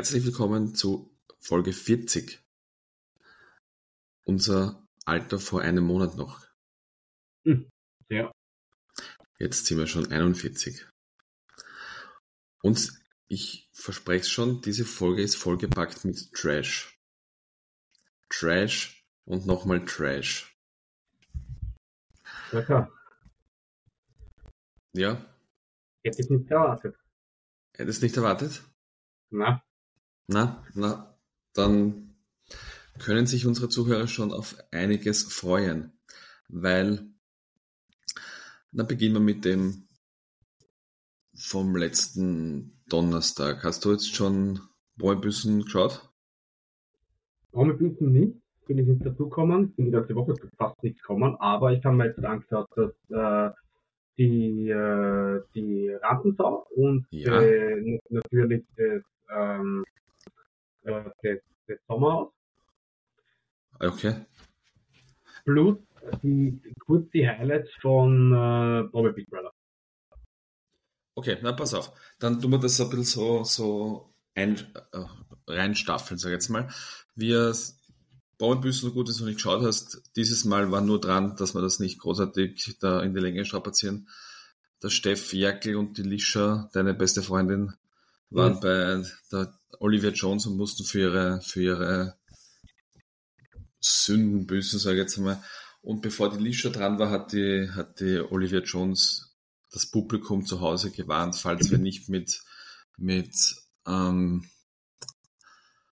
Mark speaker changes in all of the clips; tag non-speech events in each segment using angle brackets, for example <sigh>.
Speaker 1: Herzlich willkommen zu Folge 40. Unser Alter vor einem Monat noch.
Speaker 2: Hm, ja.
Speaker 1: Jetzt sind wir schon 41. Und ich verspreche es schon, diese Folge ist vollgepackt mit Trash. Trash und nochmal Trash.
Speaker 2: Ja, klar.
Speaker 1: Ja?
Speaker 2: Hätte ich nicht erwartet.
Speaker 1: Hättest es nicht erwartet?
Speaker 2: Na?
Speaker 1: Na, na, dann können sich unsere Zuhörer schon auf einiges freuen, weil dann beginnen wir mit dem vom letzten Donnerstag. Hast du jetzt schon Bäubüssen geschaut?
Speaker 2: Bäubüssen nicht, bin ich nicht dazugekommen, bin die ganze Woche fast nicht gekommen, aber ich habe mir jetzt angeschaut, dass äh, die, äh, die Rampensau und
Speaker 1: Ja.
Speaker 2: äh, natürlich das, ähm, äh, das, das Sommerhaus
Speaker 1: Okay.
Speaker 2: plus die, kurz die Highlights von äh, Bobby Big Brother.
Speaker 1: Okay, na pass auf. Dann tun wir das ein bisschen so, so ein, äh, reinstaffeln, sag ich jetzt mal. Wir Bauernbüssen, so gut dass du nicht geschaut hast, dieses Mal war nur dran, dass wir das nicht großartig da in die Länge strapazieren. Der Steff Jerkel und die Lisha, deine beste Freundin, waren
Speaker 2: Mhm.
Speaker 1: bei der Olivia Jones und mussten für ihre, für ihre Sünden büßen, sag ich jetzt mal. Und bevor die Lisha dran war, hat die, hat die Olivia Jones das Publikum zu Hause gewarnt, falls wir nicht mit, mit ähm,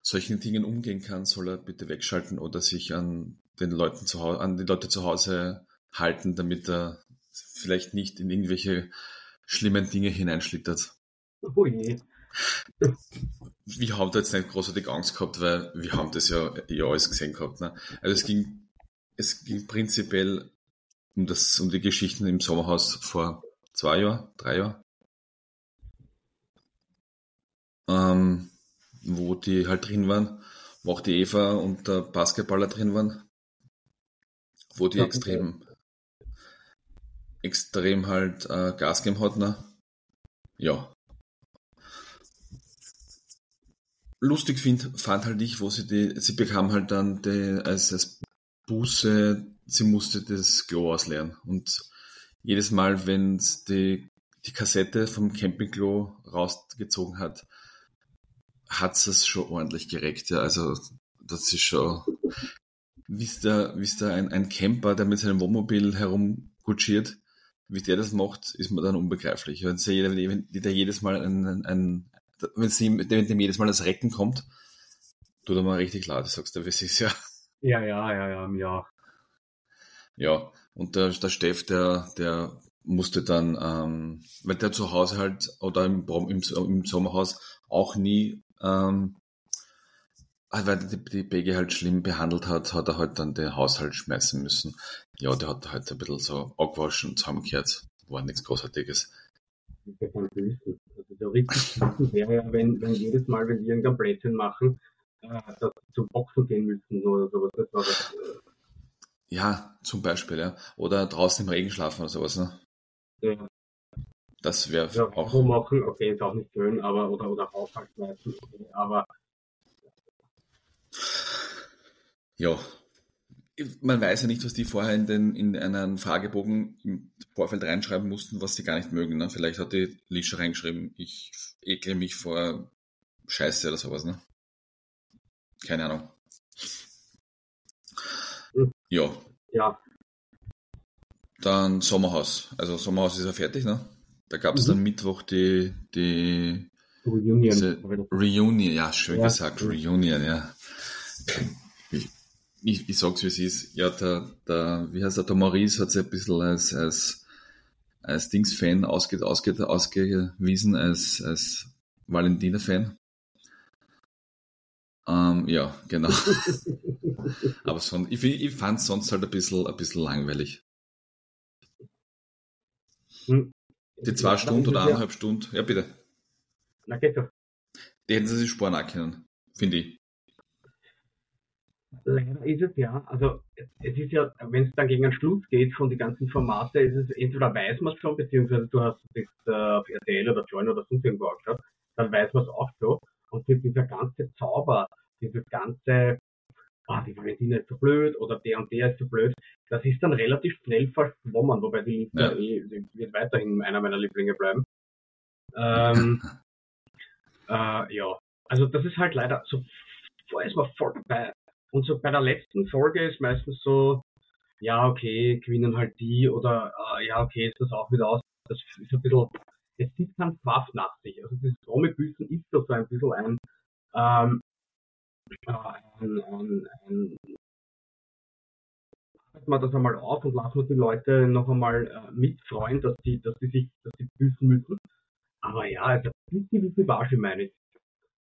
Speaker 1: solchen Dingen umgehen kann, soll er bitte wegschalten oder sich an den Leuten zu Hause, an die Leute zu Hause halten, damit er vielleicht nicht in irgendwelche schlimmen Dinge hineinschlittert.
Speaker 2: Oh je.
Speaker 1: Wir haben da jetzt nicht großartig Angst gehabt, weil wir haben das ja eh alles gesehen gehabt. Ne? Also es ging, es ging prinzipiell um das, um die Geschichten im Sommerhaus vor zwei Jahren, drei Jahren. Ähm, wo die halt drin waren, wo auch die Eva und der Basketballer drin waren, wo die
Speaker 2: Ja,
Speaker 1: extrem, extrem halt äh, Gas gegeben hat. Ne? Ja. Lustig find, fand halt ich, wo sie die, sie bekam halt dann die, als, als Buße, sie musste das Klo ausleeren. Und jedes Mal, wenn die, die Kassette vom Campingklo rausgezogen hat, hat es schon ordentlich gereckt. Ja. Also das ist schon, wie ist da, wie ist da ein, ein Camper, der mit seinem Wohnmobil herumkutschiert, wie der das macht, ist mir dann unbegreiflich. Wenn der, jeder, wenn der jedes Mal ein, ein wenn es ihm, wenn dem jedes Mal das Recken kommt, tut er mal richtig leid. Du sagst, das ist ja,
Speaker 2: Ja, ja, ja, ja, ja.
Speaker 1: ja. Und der, der Steff, der, der musste dann, ähm, weil der zu Hause halt oder im, im, im Sommerhaus auch nie, ähm, ah, weil die, die Bege halt schlimm behandelt hat, hat er halt dann den Haushalt schmeißen müssen. Ja, der hat halt ein bisschen so abgewaschen und zusammengekehrt. War nichts Großartiges.
Speaker 2: So richtig wäre ja, wenn, wenn jedes Mal, wenn die irgendein Blödsinn machen, äh, dass zum Boxen gehen müssen oder sowas. Das war das, äh,
Speaker 1: Ja, zum Beispiel, ja. Oder draußen im Regen schlafen oder sowas, ne?
Speaker 2: ja,
Speaker 1: Das wäre
Speaker 2: ja,
Speaker 1: auch.
Speaker 2: machen, okay, ist auch nicht schön, aber oder, oder Haushalt schmeißen, okay, aber
Speaker 1: Ja. Man weiß ja nicht, was die vorher in, den, in einen Fragebogen im Vorfeld reinschreiben mussten, was sie gar nicht mögen. Ne? Vielleicht hat die Lisha reingeschrieben, ich ekle mich vor Scheiße oder sowas. Ne? Keine Ahnung.
Speaker 2: Hm.
Speaker 1: Ja,
Speaker 2: ja,
Speaker 1: dann Sommerhaus. Also Sommerhaus ist ja fertig, ne? Da gab es
Speaker 2: Mhm.
Speaker 1: dann Mittwoch die, die
Speaker 2: Reunion.
Speaker 1: Reunion, ja, schön
Speaker 2: Ja.
Speaker 1: gesagt, Reunion, ja. Ich, ich, sag's wie es ist. Ja, der, der, wie heißt der, der Maurice hat sich ein bisschen als, als, als Dings-Fan ausge, ausge, ausgewiesen, als, als Valentina-Fan. Ähm, ja, genau. <laughs> Aber son, ich, ich fand sonst halt ein bisschen, ein bisschen langweilig.
Speaker 2: Hm.
Speaker 1: Die zwei Stunden oder eineinhalb Stunden, ja bitte,
Speaker 2: Na, geht doch.
Speaker 1: die hätten sie sich sparen können, finde ich.
Speaker 2: Leider ist es ja, also es ist ja, wenn es dann gegen den Schluss geht von den ganzen Formate, ist es entweder weiß man es schon, beziehungsweise du hast das äh, auf RTL oder Join oder sonst irgendwo angeschaut, dann weiß man es auch schon. Und dieser ganze Zauber, dieses ganze, ah, die Valentina ist so blöd oder der und der ist so blöd, das ist dann relativ schnell verschwommen, wobei die Liste ja. eh, wird weiterhin einer meiner Lieblinge bleiben. Ähm, <laughs> äh, ja, also das ist halt leider so, vorher ist man voll dabei. Und so bei der letzten Folge ist meistens so, ja, okay, gewinnen halt die oder äh, ja, okay, ist das auch wieder aus. Das ist ein bisschen, es zieht kein Schwaf nach sich. Also das Promi-Büßen ist so ein bisschen ein, ähm, äh, ein, ein, ein wir das einmal auf und lassen wir die Leute noch einmal äh, mitfreuen, dass die, dass die sich, dass sie büßen müssen. Aber ja, also ein bisschen wie Vivage meine ich.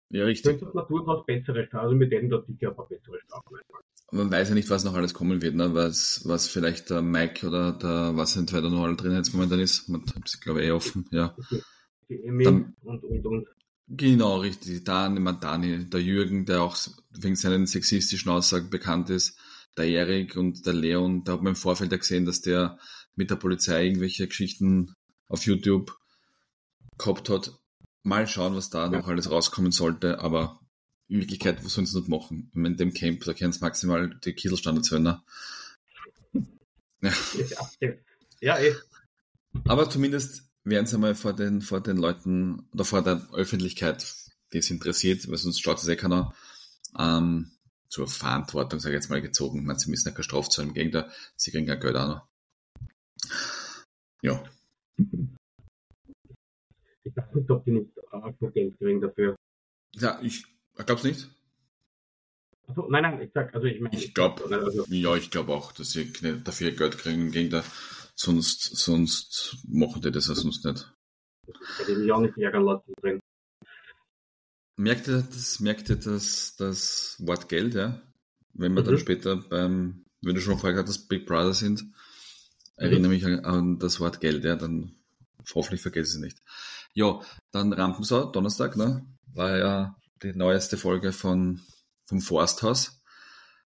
Speaker 1: Ja, richtig.
Speaker 2: Könnte man durchaus bessere Strafen, also mit denen da sicher ein paar bessere Strafen einfallen.
Speaker 1: Man weiß ja nicht, was noch alles kommen wird, ne? was, was vielleicht der Mike oder der, was in noch alle drin jetzt momentan ist. Man hat sie, glaube ich, eh offen, ja.
Speaker 2: Die Emmy und, und, und.
Speaker 1: Genau, richtig. Dan, man, Dani, der Jürgen, der auch wegen seinen sexistischen Aussagen bekannt ist, der Erik und der Leon, da hat man im Vorfeld ja gesehen, dass der mit der Polizei irgendwelche Geschichten auf YouTube gehabt hat. Mal schauen, was da noch alles rauskommen sollte, aber in Wirklichkeit, was sollen sie nicht machen? In dem Camp, da können sie maximal die Kieselstandards hören. Ne?
Speaker 2: Ja. ja, eh.
Speaker 1: Aber zumindest werden sie mal vor den, vor den Leuten oder vor der Öffentlichkeit, die es interessiert, weil sonst schaut es eh keiner, ähm, zur Verantwortung, sage ich jetzt mal, gezogen. Ich meine, sie müssen ja keine Strafe zahlen, im Gegenteil, sie kriegen ja Geld auch noch. Ja.
Speaker 2: Ich weiß nicht, ob die nicht äh, Geld kriegen dafür.
Speaker 1: Ja, ich glaub's nicht.
Speaker 2: Also, nein, nein, ich sag, also ich meine.
Speaker 1: Ich glaube, also, ja, ich glaube auch, dass sie dafür Geld kriegen, im Gegenteil. Sonst, sonst machen die das ja sonst nicht.
Speaker 2: Ich hätte mich auch nicht ärgern lassen drin.
Speaker 1: Merkt ihr das, merkt ihr das, das Wort Geld, ja? Wenn wir mhm. dann später beim, wenn du schon vorher gesagt hast, Big Brother sind, mhm. erinnere mich an, an, das Wort Geld, ja, dann hoffentlich vergesse ich es nicht. Ja, dann Rampensau, Donnerstag, ne? War ja die neueste Folge von, vom Forsthaus.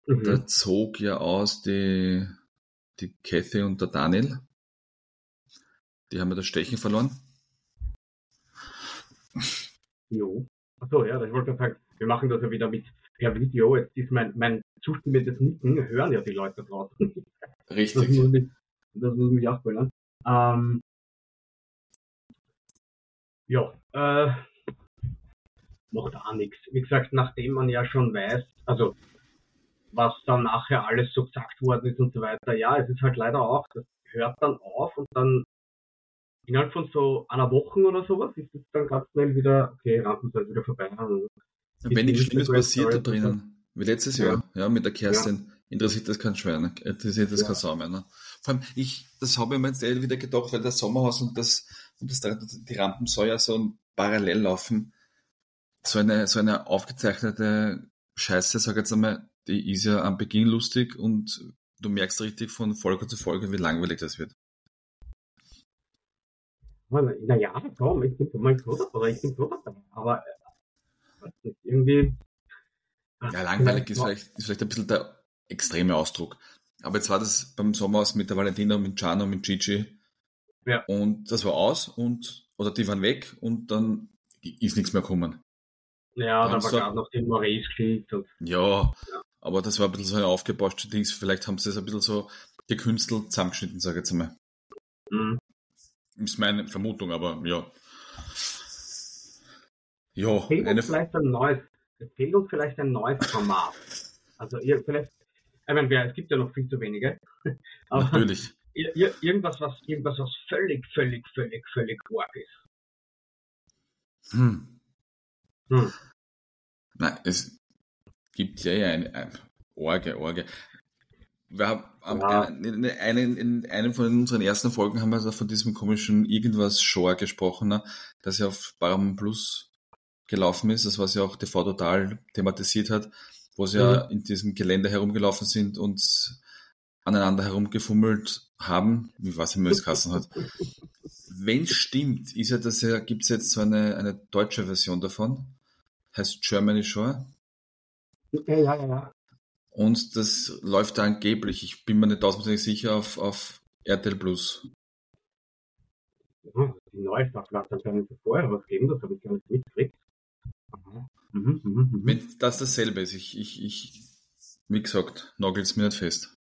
Speaker 1: Mhm. Da zog ja aus die, die Kathy und der Daniel. Die haben ja das Stechen verloren.
Speaker 2: Jo. Achso, ja, ich wollte sagen, wir machen das ja wieder mit per Video. Jetzt ist mein, mein zustimmendes Nicken, hören ja die Leute draußen.
Speaker 1: Richtig.
Speaker 2: Das muss mich, das muss mich auch bringen. Ähm, ja, äh, macht auch nichts. Wie gesagt, nachdem man ja schon weiß, also was dann nachher alles so gesagt worden ist und so weiter, ja, es ist halt leider auch, das hört dann auf und dann innerhalb von so einer Woche oder sowas ist es dann ganz schnell wieder, okay, Rampensau ist wieder vorbei. Also,
Speaker 1: Wenn nichts Schlimmes passiert da drinnen, wie letztes Jahr, ja, ja mit der Kerstin, ja. interessiert das kein Schwein, interessiert das ja. kein Sau mehr. Ne? Vor allem, ich, das habe ich mir jetzt wieder gedacht, weil das Sommerhaus und das, und das, die Rampen soll ja so parallel laufen. So eine, so eine aufgezeichnete Scheiße, sag ich jetzt einmal, die ist ja am Beginn lustig und du merkst richtig von Folge zu Folge, wie langweilig das wird.
Speaker 2: Naja, komm, ich bin mal so oder ich bin dabei. Aber äh, irgendwie.
Speaker 1: Ja, langweilig ist vielleicht, ist vielleicht ein bisschen der extreme Ausdruck. Aber jetzt war das beim Sommer aus mit der Valentina, mit Gianna, mit Gigi. Ja. Und das war aus und, oder die waren weg und dann ist nichts mehr gekommen.
Speaker 2: Ja, da war gerade noch die Maurice geschickt.
Speaker 1: Ja, ja, aber das war ein bisschen so eine aufgebauschte Dings. Vielleicht haben sie es ein bisschen so gekünstelt zusammengeschnitten, sage ich jetzt einmal. Mhm. Ist meine Vermutung, aber ja.
Speaker 2: Ja, fehlt eine uns vielleicht ein neues, es fehlt uns vielleicht ein neues Format. Also ihr vielleicht, ich meine, es gibt ja noch viel zu wenige. <laughs>
Speaker 1: Natürlich.
Speaker 2: Ir irgendwas, was irgendwas, was völlig, völlig, völlig, völlig arg ist.
Speaker 1: Hm. Hm. Nein, es gibt ja eine, eine Orge, Orge wir haben ja. in, einen, in einem von unseren ersten Folgen haben wir also von diesem komischen irgendwas Shore gesprochen, ne, das ja auf Paramount Plus gelaufen ist, das was ja auch TV Total thematisiert hat, wo sie mhm. ja in diesem Gelände herumgelaufen sind und aneinander herumgefummelt haben, wie was immer es Kassen hat. Wenn es <laughs> stimmt, ist ja das ja, gibt es jetzt so eine, eine deutsche Version davon, heißt Germany Shore.
Speaker 2: Ja, ja, ja.
Speaker 1: Und das läuft da angeblich, ich bin mir nicht tausendprozentig sicher, auf, auf RTL Plus.
Speaker 2: Ja, die neue Staffel hat anscheinend vorher was gegeben, das habe ich gar nicht mitgekriegt.
Speaker 1: Mhm, mhm, mhm. Wenn das dasselbe ist, ich, ich, ich wie gesagt, nagelt es mir nicht fest.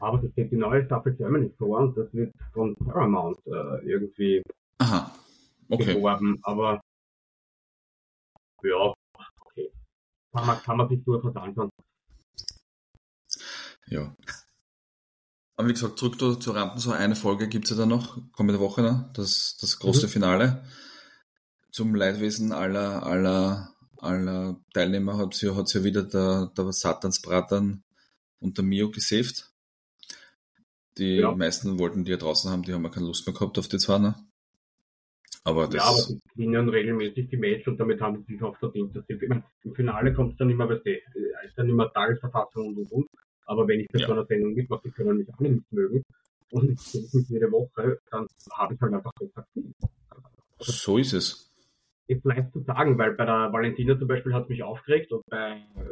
Speaker 2: Aber das steht die neue Staffel Germany vor und das wird von Paramount äh, irgendwie
Speaker 1: Aha. Okay.
Speaker 2: beworben. Aber ja, okay. Kann man, kann man sich durchaus anschauen.
Speaker 1: Ja. Aber wie gesagt, zurück zu, zu Rampen, so eine Folge gibt es ja dann noch, kommende Woche, ne? das, das große mhm. Finale. Zum Leidwesen aller, aller, aller Teilnehmer hat sie ja wieder der, der Satansbratan und der Mio gesaved. Die ja. meisten wollten die ja draußen haben, die haben ja keine Lust mehr gehabt auf die zwei, ne?
Speaker 2: Aber das ja, aber sie gewinnen regelmäßig die Match und damit haben sie sich auch verdient. Dass sie, Im Finale kommt es dann immer, weißt du, ist dann immer Tagesverfassung und und und. Aber wenn ich bei ja. so einer Sendung mitmache, die können mich alle nicht mögen und ich sehe mich jede Woche, dann habe ich halt einfach besser
Speaker 1: also, So ist es.
Speaker 2: Ist leicht zu sagen, weil bei der Valentina zum Beispiel hat es mich aufgeregt und bei äh,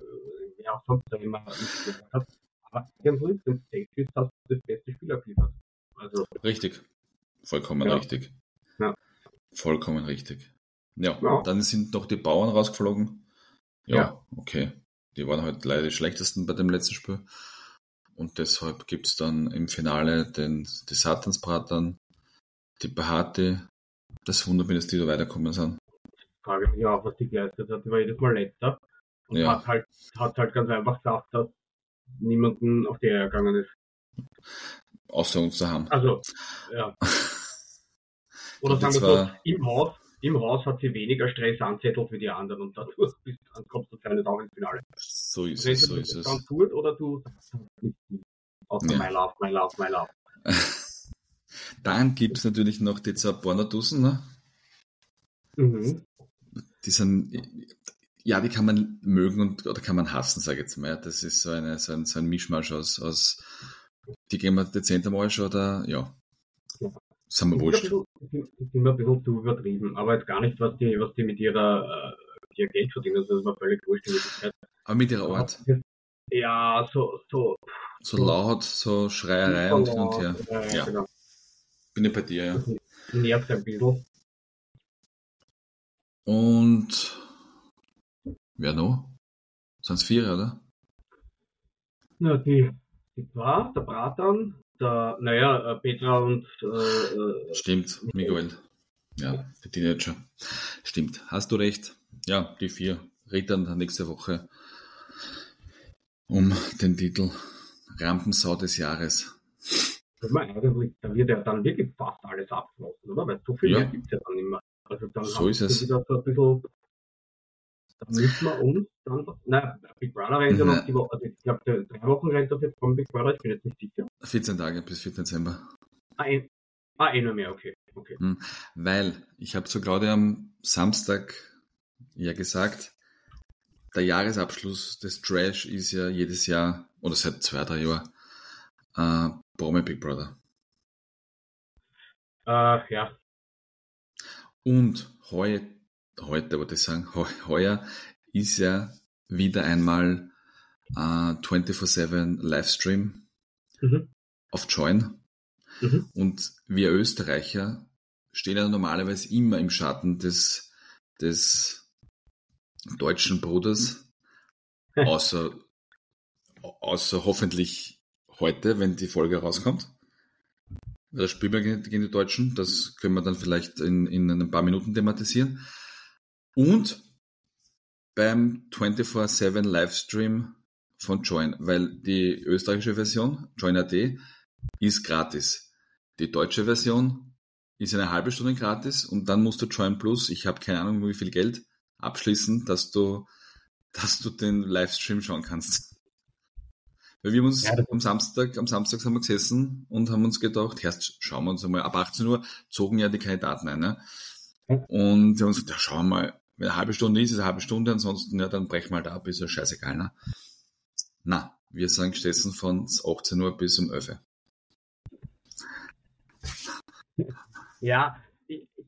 Speaker 2: wer auch sonst immer nicht gehört hat. Es Safeties hast du das beste Spiel abgeliefert.
Speaker 1: Also, richtig. Vollkommen ja. richtig. Ja. Vollkommen richtig. Ja, ja, dann sind noch die Bauern rausgeflogen. Ja, ja, okay. Die waren halt leider die schlechtesten bei dem letzten Spiel. Und deshalb gibt es dann im Finale den, die Satansbratern, die Bahati. Das wundert mich, dass die da weiterkommen sind.
Speaker 2: Frage mich auch, was die geleistet hat. Die war jedes Mal letzter. Und ja. hat, halt, hat halt ganz einfach gesagt, dass niemanden auf die Eier gegangen ist.
Speaker 1: Außer uns zu haben.
Speaker 2: Also, ja. <laughs> Oder sagen wir so, im Haus, im Haus hat sie weniger Stress anzettelt wie die anderen und dadurch <laughs> bist, kommst du nicht auch ins Finale.
Speaker 1: So ist es, so ist es.
Speaker 2: Dann tut oder du außer ja. my love, my love, my love.
Speaker 1: Dann gibt es natürlich noch die zwei Pornodussen, ne? Mhm. Die sind, ja, die kann man mögen und, oder kann man hassen, sage ich jetzt mal. Das ist so, eine, so, ein, so ein Mischmasch aus, aus die gehen wir dezent einmal schon, oder, ja. ja. Sind wir wurscht.
Speaker 2: Sind ein bisschen zu übertrieben, aber jetzt gar nicht, was die, was die mit ihrer, äh, ihr Geld verdienen, das ist mir völlig wurscht.
Speaker 1: Aber mit ihrer Art.
Speaker 2: Ja, so, so.
Speaker 1: So laut, so Schreierei und hin und her. Ja, ja. Genau. Bin ich bei dir, ja.
Speaker 2: nervt ein bisschen.
Speaker 1: Und wer noch? Sind es vier, oder?
Speaker 2: Na, die, die zwei, der Bratan, der, naja, äh, Petra und. Äh, äh,
Speaker 1: Stimmt, Miguel. Ja, die Teenager. Stimmt, hast du recht. Ja, die vier Rittern nächste Woche um den Titel Rampensau des Jahres.
Speaker 2: Eigentlich, da wird ja dann wirklich fast alles abgeschlossen, oder? Weil so viel ja. gibt es ja dann immer. Also dann
Speaker 1: so ist es.
Speaker 2: Wieder so ein bisschen, dann müssen wir uns dann, nein, Big Brother rennt ja noch die Woche, also ich glaube, drei Wochen rennt das jetzt vom Big Brother, ich bin jetzt nicht sicher.
Speaker 1: 14 Tage bis 4. Dezember.
Speaker 2: Ah, ein, ah eh nur mehr, okay. okay. Hm,
Speaker 1: weil, ich habe so gerade am Samstag ja gesagt, der Jahresabschluss des Trash ist ja jedes Jahr, oder seit zwei, drei Jahren, äh, Promi Big Brother.
Speaker 2: Äh, ja.
Speaker 1: Und heu, heute, würde ich sagen, heuer ist ja wieder einmal äh, 24-7 Livestream mhm. auf Join. Mhm. Und wir Österreicher stehen ja normalerweise immer im Schatten des, des deutschen Bruders, außer, außer hoffentlich heute, wenn die Folge rauskommt. Das spielen wir gegen die Deutschen, das können wir dann vielleicht in, in ein paar Minuten thematisieren. Und beim 24-7 Livestream von Join, weil die österreichische Version, Join.at, ist gratis. Die deutsche Version ist eine halbe Stunde gratis und dann musst du Join Plus, ich habe keine Ahnung wie viel Geld, abschließen, dass du, dass du den Livestream schauen kannst. Weil wir haben uns ja, am Samstag, am Samstag haben wir gesessen und haben uns gedacht, erst schauen wir uns einmal, ab 18 Uhr zogen ja die Kandidaten ein, ne? Und wir haben uns gedacht, ja, schauen wir mal, wenn eine halbe Stunde ist, ist eine halbe Stunde, ansonsten, ja, dann brechen wir halt ab, ist ja scheißegal, ne? Na, wir sind gesessen von 18 Uhr bis um 11 Uhr.
Speaker 2: Ja,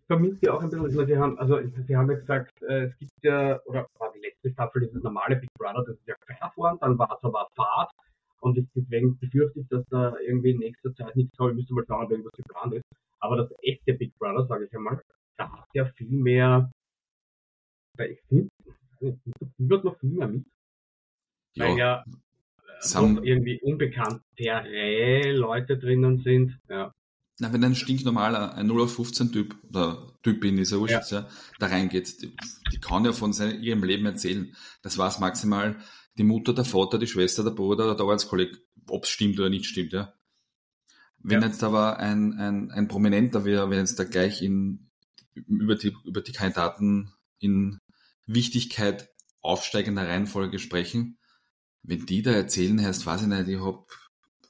Speaker 2: vermisse auch ein bisschen, also sie haben, also sie haben ja gesagt, äh, es gibt ja, oder war die letzte Staffel dieses normale Big Brother, das ist ja Fairfahren, dann war es aber Fahrt und ich, deswegen befürchte ich, dass da irgendwie in nächster Zeit nichts kommt. Ich müsste mal schauen, ob irgendwas geplant ist. Aber das echte Big Brother, sage ich einmal, da hat ja viel mehr, ich finde, wird noch viel mehr mit. Ja. Weil ja Sam irgendwie unbekanntere Leute drinnen sind. Ja.
Speaker 1: Na, wenn ein stinknormaler, ein 0 auf 15 Typ oder Typin ist ja. ja, da reingeht, die, die kann ja von seinem, ihrem Leben erzählen. Das war es maximal die Mutter, der Vater, die Schwester, der Bruder oder der Arbeitskollege, ob es stimmt oder nicht stimmt, ja. Wenn ja. jetzt aber ein, ein, ein Prominenter wäre, wenn jetzt da gleich in, über die, über die Kandidaten in Wichtigkeit aufsteigender Reihenfolge sprechen, wenn die da erzählen, heißt, weiß ich nicht, ich habe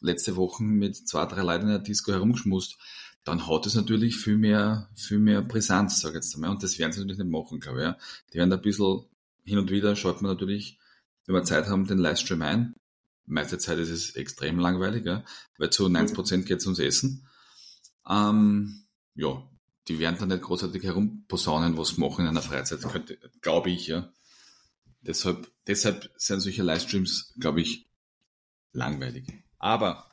Speaker 1: letzte Woche mit zwei, drei Leuten in der Disco herumgeschmust, dann hat es natürlich viel mehr, viel mehr Brisanz, sag ich jetzt einmal. Und das werden sie natürlich nicht machen, glaube ich. Ja. Die werden da ein bisschen hin und wieder, schaut man natürlich, wenn wir Zeit haben, den Livestream ein. Meiste Zeit ist es extrem langweilig, ja, weil zu 90% geht es ums Essen. Ähm, ja, die werden dann nicht großartig herumposaunen, was machen in einer Freizeit, glaube ich, ja. Deshalb, deshalb sind solche Livestreams, glaube ich, langweilig. Aber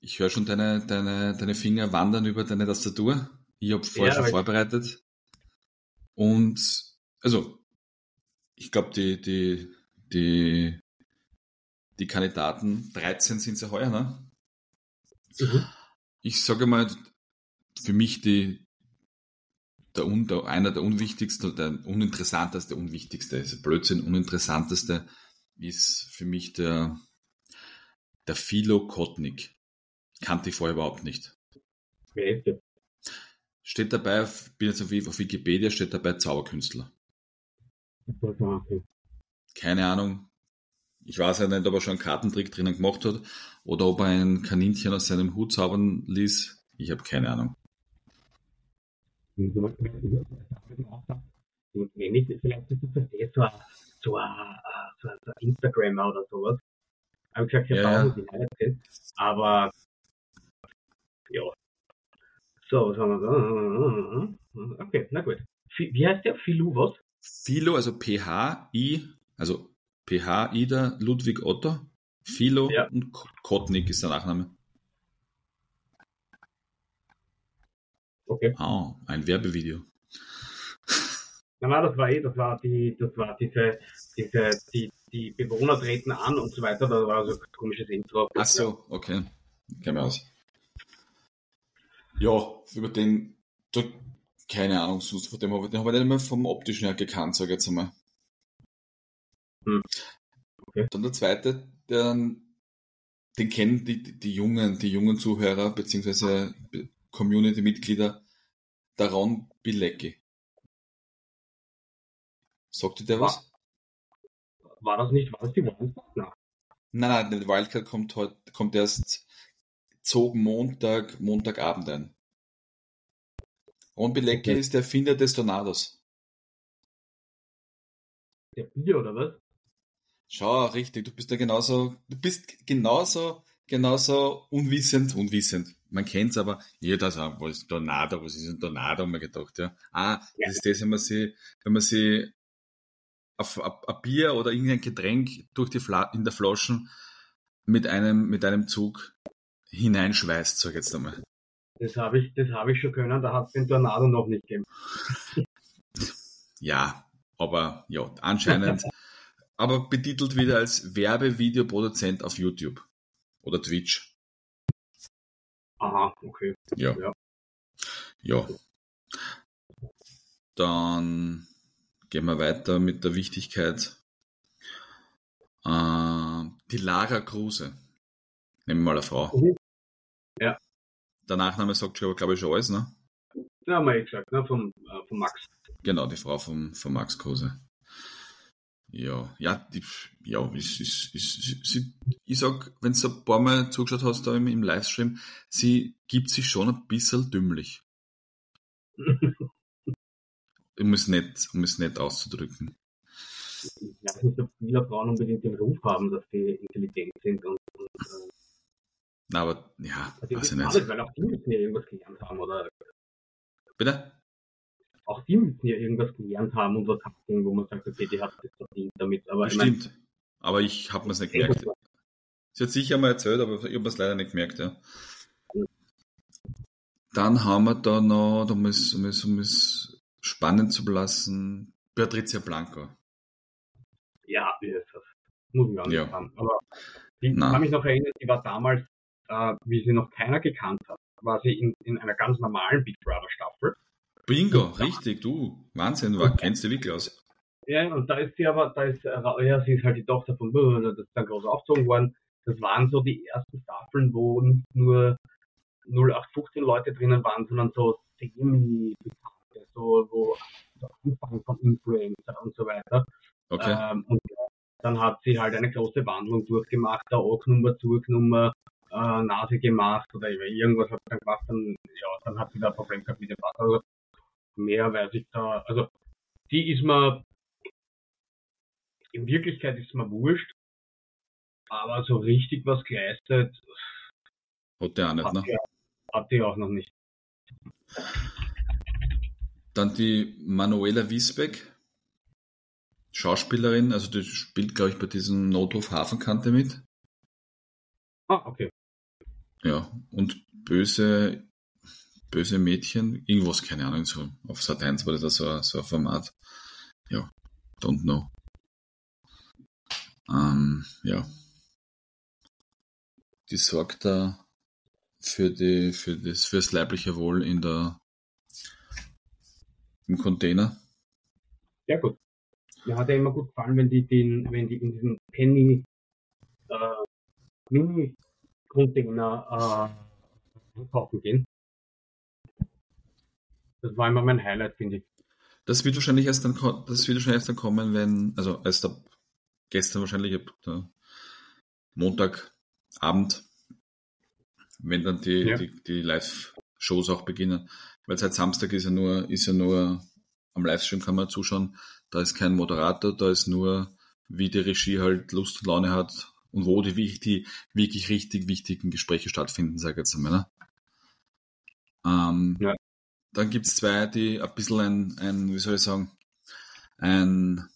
Speaker 1: ich höre schon deine, deine, deine Finger wandern über deine Tastatur. Ich habe vorher ja, schon vorbereitet. Und also, ich glaube, die, die, die, die Kandidaten, 13 sind sie heuer, ne? Mhm. Ich sage mal, für mich die, der, der, einer der unwichtigsten, der uninteressanteste, unwichtigste, also Blödsinn, uninteressanteste ist für mich der, der Philo Kotnik. Kannte ich vorher überhaupt nicht. Wer Steht dabei, bin jetzt auf Wikipedia, steht dabei Zauberkünstler. Keine Ahnung. Ich weiß ja nicht, ob er schon einen Kartentrick drinnen gemacht hat oder ob er ein Kaninchen aus seinem Hut zaubern ließ. Ich habe keine Ahnung.
Speaker 2: Wenn ich vielleicht das verstehe, so ein, so ein, so ein Instagrammer oder sowas. Habe gesagt, ich habe ja, ja. nicht aber ja. So, was haben wir da? Okay, na gut. Wie heißt der? Philo was?
Speaker 1: Philo, also PH-I, also PH Ida Ludwig Otto, Philo ja. und Kotnik ist der Nachname. Okay. Oh, ein Werbevideo.
Speaker 2: Nein, nein, das war eh, das war die, das war diese, diese, die, die Bewohner treten an und so weiter, da war so ein komisches Intro.
Speaker 1: Ach so, okay. Kennen wir aus. Ja, über den, da, keine Ahnung, sonst von dem habe ich, den habe ich nicht mehr vom optischen her gekannt, sage ich jetzt einmal. Hm. Okay. Dann der zweite, der, den kennen die, die, die jungen, die jungen Zuhörer beziehungsweise Community-Mitglieder, der Ron Bilecki. Sagt dir der
Speaker 2: war, was? War das nicht, war das die Wildcard? Nein.
Speaker 1: Nein, nein, die Wildcard kommt heute, kommt erst zog Montag, Montagabend ein. Ron Bilecki okay. ist der Erfinder des Tornados.
Speaker 2: Der Bier oder was?
Speaker 1: Schau, richtig, du bist ja genauso, du bist genauso, genauso unwissend, unwissend. Man kennt's aber, jeder sagt, was ist Tornado, was ist ein Tornado, haben wir gedacht, ja. Ah, ja. das ist das, wenn man sie, wenn man sie auf ein Bier oder irgendein Getränk durch die Fla in der Flaschen mit einem, mit einem Zug hineinschweißt, sag ich jetzt einmal.
Speaker 2: Das habe ich, das habe ich schon können, da hat es den Tornado noch nicht gegeben. <laughs>
Speaker 1: ja, aber ja, anscheinend, aber betitelt wieder als Werbevideoproduzent auf YouTube oder Twitch.
Speaker 2: Aha, okay.
Speaker 1: Ja. Ja. ja. Dann gehen wir weiter mit der Wichtigkeit. Äh, die Lara Kruse. Nehmen wir mal eine Frau. Mhm.
Speaker 2: Ja.
Speaker 1: Der Nachname sagt schon, glaube ich, schon alles, ne?
Speaker 2: Ja, haben wir eh gesagt, ne? Vom, äh, vom Max.
Speaker 1: Genau, die Frau vom, vom Max Kruse. Ja, ja, die, ja, ist, ist, ist, sie, ich sag, wenn du ein paar Mal zugeschaut hast da im, im Livestream, sie gibt sich schon ein bisschen dümmlich. <laughs> um es nicht, um es nicht auszudrücken.
Speaker 2: Ich weiß nicht, ob viele Frauen unbedingt den Ruf haben, dass sie intelligent sind und, und äh,
Speaker 1: na, aber ja,
Speaker 2: also weiß ich nicht. Alles, weil auch die müssen ja irgendwas gelernt haben, oder?
Speaker 1: Bitte?
Speaker 2: Auch die müssen ja irgendwas gelernt haben und was haben, wo man sagt, okay, die hat das verdient damit. Aber
Speaker 1: Stimmt. Ich mein, aber ich habe mir es nicht gemerkt. Sie hat sicher mal erzählt, aber ich habe es leider nicht gemerkt, ja. Dann haben wir da noch, um es, um es, um es spannend zu lassen, Patricia Blanco.
Speaker 3: Ja, wie ist das? Muss ich auch nicht ja. haben. Aber ich kann mich noch erinnern, die war damals, äh, wie sie noch keiner gekannt hat, war sie in, in einer ganz normalen Big Brother Staffel.
Speaker 1: Bingo, richtig, du. Wahnsinn, war, kennst du wirklich aus.
Speaker 3: Ja, und da ist sie aber, da ist, ja, sie ist halt die Tochter von, das ist dann groß aufgezogen worden. Das waren so die ersten Staffeln, wo nicht nur 0815 Leute drinnen waren, sondern so semi so, wo Anfang von Influencer und so weiter. Okay. Ähm, und dann hat sie halt eine große Wandlung durchgemacht, da angenommen, zugenommen, äh, Nase gemacht oder irgendwas hat sie dann gemacht, dann, ja, dann hat sie da ein Problem gehabt mit dem Wasser. Also mehr weiß ich da, also die ist mir, in Wirklichkeit ist mir wurscht, aber so richtig was geleistet
Speaker 1: hat der auch nicht,
Speaker 3: ne? Die, hat die auch noch nicht.
Speaker 1: Dann die Manuela Wiesbeck, Schauspielerin, also die spielt, glaube ich, bei diesem Nothof Hafenkante mit.
Speaker 3: Ah, okay.
Speaker 1: Ja, und böse, böse Mädchen, irgendwas, keine Ahnung, so auf Sat 1 war das so, so ein Format. Ja, don't know. Ähm, ja. Die sorgt da für die, für das, fürs leibliche Wohl in der, im Container.
Speaker 3: Ja, gut. Mir hat ja immer gut gefallen, wenn die den, wenn die in diesem Penny äh, Mini Container äh, kaufen gehen. Das war immer mein Highlight, finde ich.
Speaker 1: Das wird wahrscheinlich erst dann, das wird wahrscheinlich erst dann kommen, wenn, also erst ab gestern wahrscheinlich, ab Montagabend, wenn dann die, ja. die, die Live-Shows auch beginnen. Weil seit Samstag ist ja nur, ist ja nur am Livestream kann man zuschauen, da ist kein Moderator, da ist nur, wie die Regie halt Lust und Laune hat und wo die, die wirklich richtig wichtigen Gespräche stattfinden, sage ich jetzt einmal. Ne? Ähm, ja. Dann gibt es zwei, die ein bisschen ein, ein, wie soll ich sagen, ein,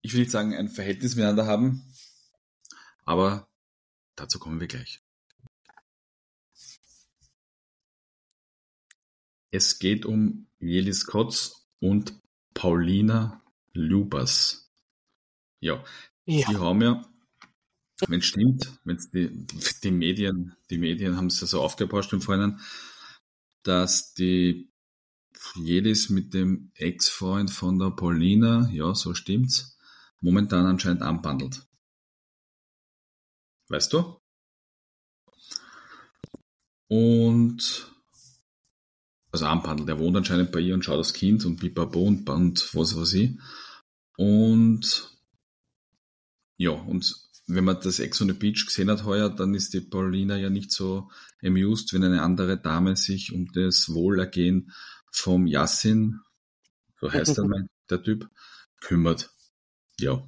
Speaker 1: ich will nicht sagen, ein Verhältnis miteinander haben, aber dazu kommen wir gleich. Es geht um Jelis Kotz und Paulina Lubas. Ja, ja. die haben ja, wenn es stimmt, wenn die, die Medien, die Medien haben es ja so aufgebauscht im Vorhinein, dass die Jelis mit dem Ex-Freund von der Paulina, ja, so stimmt's, momentan anscheinend anbandelt. Weißt du? Und also anpandelt. Er wohnt anscheinend bei ihr und schaut das Kind und Pipapo und, und was weiß ich. Und ja, und wenn man das Ex on the Beach gesehen hat heuer, dann ist die Paulina ja nicht so amused, wenn eine andere Dame sich um das Wohlergehen vom Yassin, so heißt er mein, der Typ, kümmert. Ja.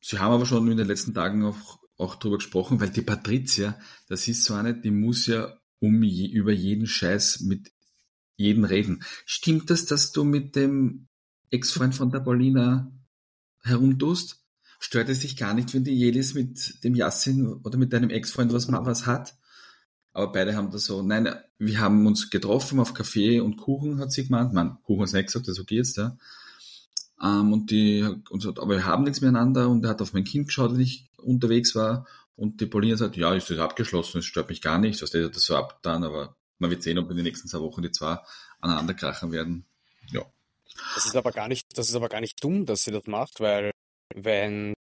Speaker 1: Sie haben aber schon in den letzten Tagen auch, auch drüber gesprochen, weil die Patricia, das ist so eine, die muss ja um je, über jeden Scheiß mit jedem reden. Stimmt das, dass du mit dem Ex-Freund von der Paulina herumtust? Stört es dich gar nicht, wenn die Jelis mit dem Yassin oder mit deinem Ex-Freund was, was hat? Aber beide haben das so, nein, wir haben uns getroffen auf Kaffee und Kuchen, hat sie gemeint. Man, Kuchen sie nicht gesagt, das okay jetzt, ja. Ähm, und die, und so, aber wir haben nichts miteinander und er hat auf mein Kind geschaut, wenn ich unterwegs war. Und die Paulina sagt, ja, ist das abgeschlossen, es stört mich gar nicht, das hat das so abgetan, aber man wird sehen, ob in den nächsten zwei Wochen die zwei aneinander krachen werden. Ja.
Speaker 2: Das ist aber gar nicht, das ist aber gar nicht dumm, dass sie das macht, weil wenn,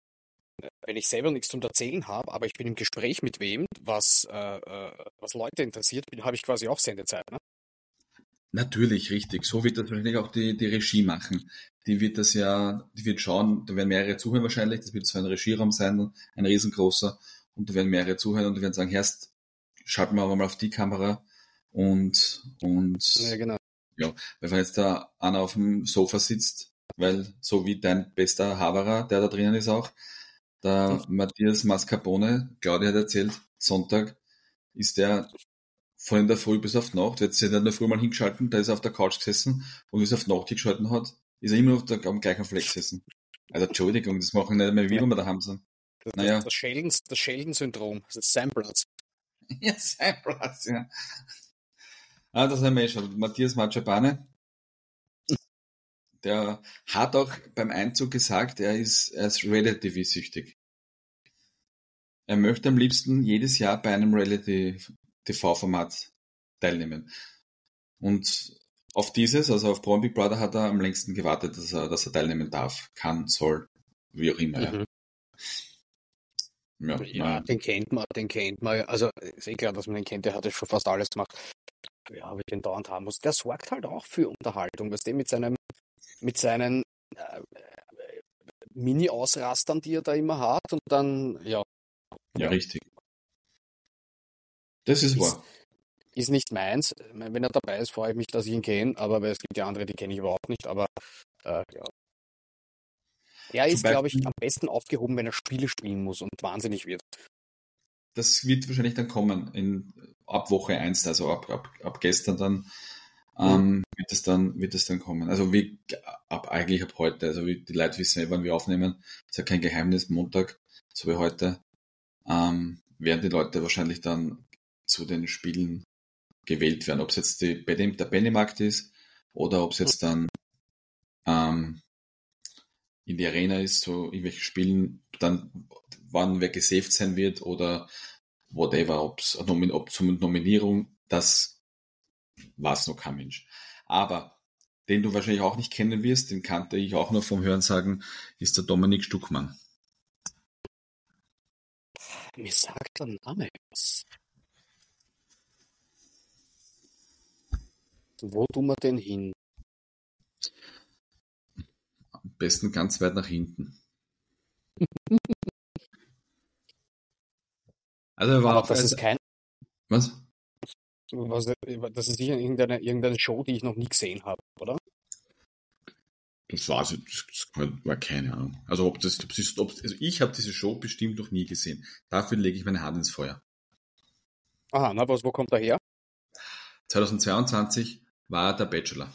Speaker 2: wenn ich selber nichts zum Erzählen habe, aber ich bin im Gespräch mit wem, was, äh, äh was Leute interessiert, habe ich quasi auch Sendezeit. Ne?
Speaker 1: Natürlich, richtig. So wird das wahrscheinlich auch die, die Regie machen. Die wird das ja, die wird schauen, da werden mehrere zuhören wahrscheinlich, das wird so ein Regieraum sein, ein riesengroßer und da werden mehrere zuhören und die werden sagen, Herst, schalten wir aber mal auf die Kamera und, und
Speaker 2: ja, genau.
Speaker 1: ja, weil wenn jetzt da einer auf dem Sofa sitzt, weil so wie dein bester Haverer, der da drinnen ist auch, der. Matthias Mascarpone, Claudia hat erzählt, Sonntag ist der von in der Früh bis auf Nacht, jetzt hat er in der Früh mal hingeschalten, da ist er auf der Couch gesessen und es auf Nacht hingeschalten hat, ist er immer noch am gleichen Fleck gesessen. Also Entschuldigung, das machen nicht mehr, wie ja. wir daheim sind.
Speaker 2: Das, naja. das, Sheldon, das Sheldon-Syndrom, das ist sein Platz. <laughs>
Speaker 1: Ja, sein Platz, ja. Ah, das haben wir eh schon. Matthias Machapane. Der hat auch beim Einzug gesagt, er ist, er ist Reality-süchtig. Er möchte am liebsten jedes Jahr bei einem Reality-TV-Format teilnehmen. Und auf dieses, also auf Braun Big Brother, hat er am längsten gewartet, dass er, dass er teilnehmen darf, kann, soll, wie auch immer. Mhm.
Speaker 2: Ja, ja den kennt man, den kennt man. Also ist eh klar, dass man den kennt, der hat ja schon fast alles gemacht. Ja, wie ich den dauernd haben muss. Der sorgt halt auch für Unterhaltung, was der mit seinem, mit seinen äh, Mini-Ausrastern, die er da immer hat und dann, ja.
Speaker 1: Ja, richtig. Das ist, ist wahr.
Speaker 2: Ist nicht meins. Wenn er dabei ist, freue ich mich, dass ich ihn kenne, aber es gibt ja andere, die kenne ich überhaupt nicht, aber äh, ja. Er ist, glaube ich, am besten aufgehoben, wenn er Spiele spielen muss und wahnsinnig wird.
Speaker 1: Das wird wahrscheinlich dann kommen, in, ab Woche 1, also ab, ab, ab gestern dann, ähm, wird, es dann wird es dann kommen. Also wie ab eigentlich ab heute, also wie die Leute wissen, wann wir aufnehmen, ist ja kein Geheimnis, Montag, so wie heute, ähm, werden die Leute wahrscheinlich dann zu den Spielen gewählt werden. Ob es jetzt die, der Bennymarkt ist oder ob es jetzt dann ähm, in die Arena ist, so irgendwelche Spielen, dann wann wer gesaved sein wird oder whatever, ob's, ob zum Nominierung, das weiß noch kein Mensch. Aber den du wahrscheinlich auch nicht kennen wirst, den kannte ich auch nur vom Hören sagen, ist der Dominik Stuckmann.
Speaker 2: Mir sagt der Name was. Wo tun wir den hin?
Speaker 1: besten ganz weit nach hinten. <laughs>
Speaker 2: Also er war Aber das ist kein.
Speaker 1: Was?
Speaker 2: Was? Das ist sicher irgendeine, irgendeine Show, die ich noch nie gesehen habe, oder?
Speaker 1: Das war, das war keine Ahnung. Also ob das, ob, also ich habe diese Show bestimmt noch nie gesehen. Dafür lege ich meine Hand ins Feuer.
Speaker 2: Aha, na was, wo kommt er her?
Speaker 1: 2022 war er der Bachelor.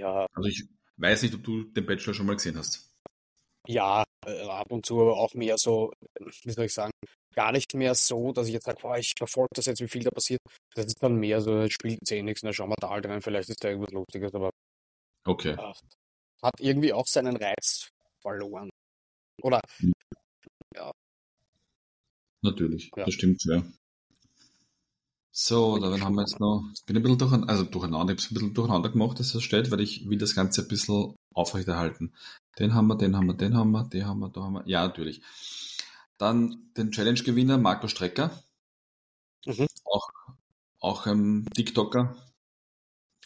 Speaker 2: ja.
Speaker 1: Also ich weiß nicht, ob du den Bachelor schon mal gesehen hast.
Speaker 2: Ja, äh, ab und zu, aber auch mehr so, wie soll ich sagen, gar nicht mehr so, dass ich jetzt sage, boah, ich verfolge das jetzt, wie viel da passiert. Das ist dann mehr so, es spielt eh nichts, dann schauen wir da halt rein, vielleicht ist da irgendwas Lustiges, aber
Speaker 1: okay.
Speaker 2: Ja, hat irgendwie auch seinen Reiz verloren. Oder, hm. ja.
Speaker 1: Natürlich, ja. das stimmt, ja. So, dann haben wir jetzt noch, ich bin ein bisschen durcheinander, also durcheinander, ich habe es ein bisschen durcheinander gemacht, dass es steht, weil ich will das Ganze ein bisschen aufrechterhalten. Den haben wir, den haben wir, den haben wir, den haben wir, da haben wir. Ja, natürlich. Dann den Challenge-Gewinner Marco Strecker. Mhm. Auch, auch ein TikToker.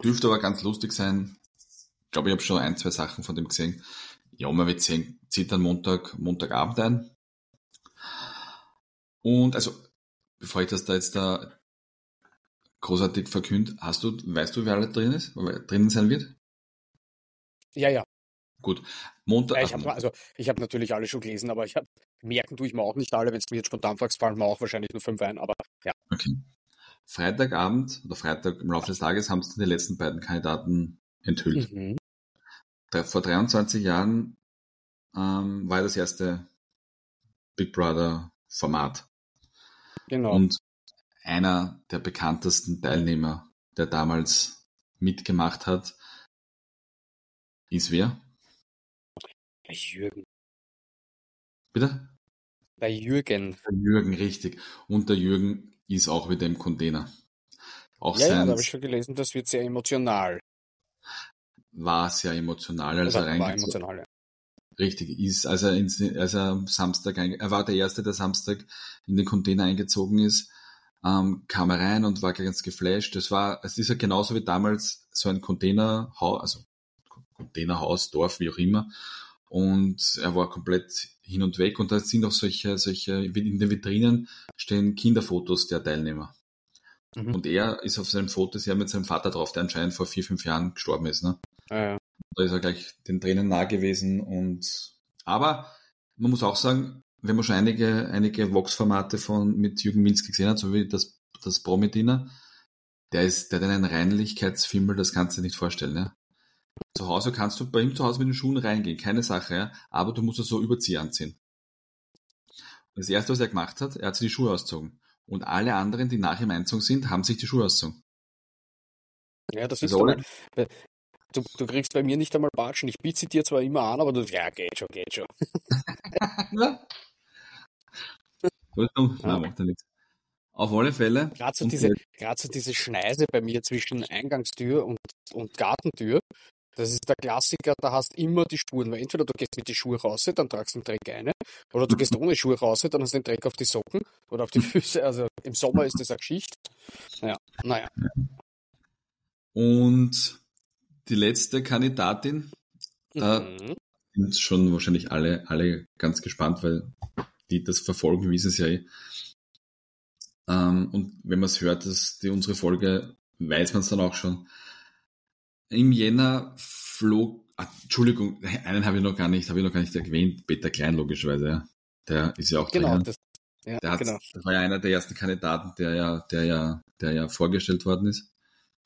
Speaker 1: Dürfte aber ganz lustig sein. Ich glaube, ich habe schon ein, zwei Sachen von dem gesehen. Ja, man wird sehen, zieht dann Montag, Montagabend ein. Und also, bevor ich das da jetzt da großartig verkündet. Hast du, weißt du, wer alle drin ist, wer drinnen sein wird?
Speaker 2: Ja, ja.
Speaker 1: Gut. Montag.
Speaker 2: Ja, ich habe also, hab natürlich alle schon gelesen, aber ich hab, merken tue ich mir auch nicht alle. Wenn es mir jetzt spontan fragst, fallen mir auch wahrscheinlich nur fünf ein, aber ja.
Speaker 1: Okay. Freitagabend oder Freitag im Laufe des Tages haben sie die letzten beiden Kandidaten enthüllt. Mhm. Vor 23 Jahren ähm, war das erste Big Brother Format.
Speaker 2: Genau.
Speaker 1: Und einer der bekanntesten Teilnehmer, der damals mitgemacht hat, ist wer?
Speaker 2: Bei Jürgen.
Speaker 1: Bitte?
Speaker 2: Bei Jürgen.
Speaker 1: Bei Jürgen, richtig. Und der Jürgen ist auch wieder im Container.
Speaker 2: Auch ja, sein, ja, da habe ich schon gelesen, das wird sehr emotional.
Speaker 1: War sehr emotional, als er
Speaker 2: war emotional, ja.
Speaker 1: Richtig, ist, als er, ins, als er am Samstag, er war der Erste, der Samstag in den Container eingezogen ist, ähm, kam er rein und war ganz geflasht. Das war, es ist ja genauso wie damals so ein Containerhaus, also Containerhaus, Dorf, wie auch immer. Und er war komplett hin und weg. Und da sind auch solche, solche, in den Vitrinen stehen Kinderfotos der Teilnehmer. Mhm. Und er ist auf seinem Foto sehr mit seinem Vater drauf, der anscheinend vor vier, fünf Jahren gestorben ist. Ne?
Speaker 2: Ja, ja.
Speaker 1: Da ist er gleich den Tränen nah gewesen. Und aber man muss auch sagen, wenn man schon einige, einige Vox-Formate von mit Jürgen Minski gesehen hat, so wie das, das Pro-Medina, der ist, der hat einen Reinlichkeitsfimmel, das kannst du dir nicht vorstellen, ja. Zu Hause kannst du bei ihm zu Hause mit den Schuhen reingehen, keine Sache, aber du musst so Überzieher anziehen. Das erste, was er gemacht hat, er hat sich die Schuhe ausgezogen. Und alle anderen, die nach ihm einzogen sind, haben sich die Schuhe ausgezogen.
Speaker 2: Ja, das ist einmal, du, du kriegst bei mir nicht einmal Batschen. Ich biete sie dir zwar immer an, aber du, ja, geht schon, geht schon. <laughs> ja.
Speaker 1: Ja. macht ja nichts. Auf alle Fälle.
Speaker 2: Gerade so, diese, so diese Schneise bei mir zwischen Eingangstür und, und Gartentür, das ist der Klassiker, da hast immer die Spuren, weil entweder du gehst mit die Schuhe raus, dann tragst du den Dreck eine, oder du <laughs> gehst ohne Schuhe raus, dann hast du den Dreck auf die Socken oder auf die Füße. Also im Sommer ist das eine Geschichte. Ja, naja.
Speaker 1: Und die letzte Kandidatin, da mhm. sind schon wahrscheinlich alle, alle ganz gespannt, weil die das verfolgen, wissen es ja eh. Ähm, und wenn man es hört, dass die unsere Folge, weiß man es dann auch schon. Im Jänner flog, ah, Entschuldigung, <laughs> einen habe ich noch gar nicht, habe ich noch gar nicht erwähnt, Peter Klein logischerweise, ja. Der ist ja auch
Speaker 2: genau, das,
Speaker 1: ja, der genau. Das war ja einer der ersten Kandidaten, der ja, der ja, der ja vorgestellt worden ist.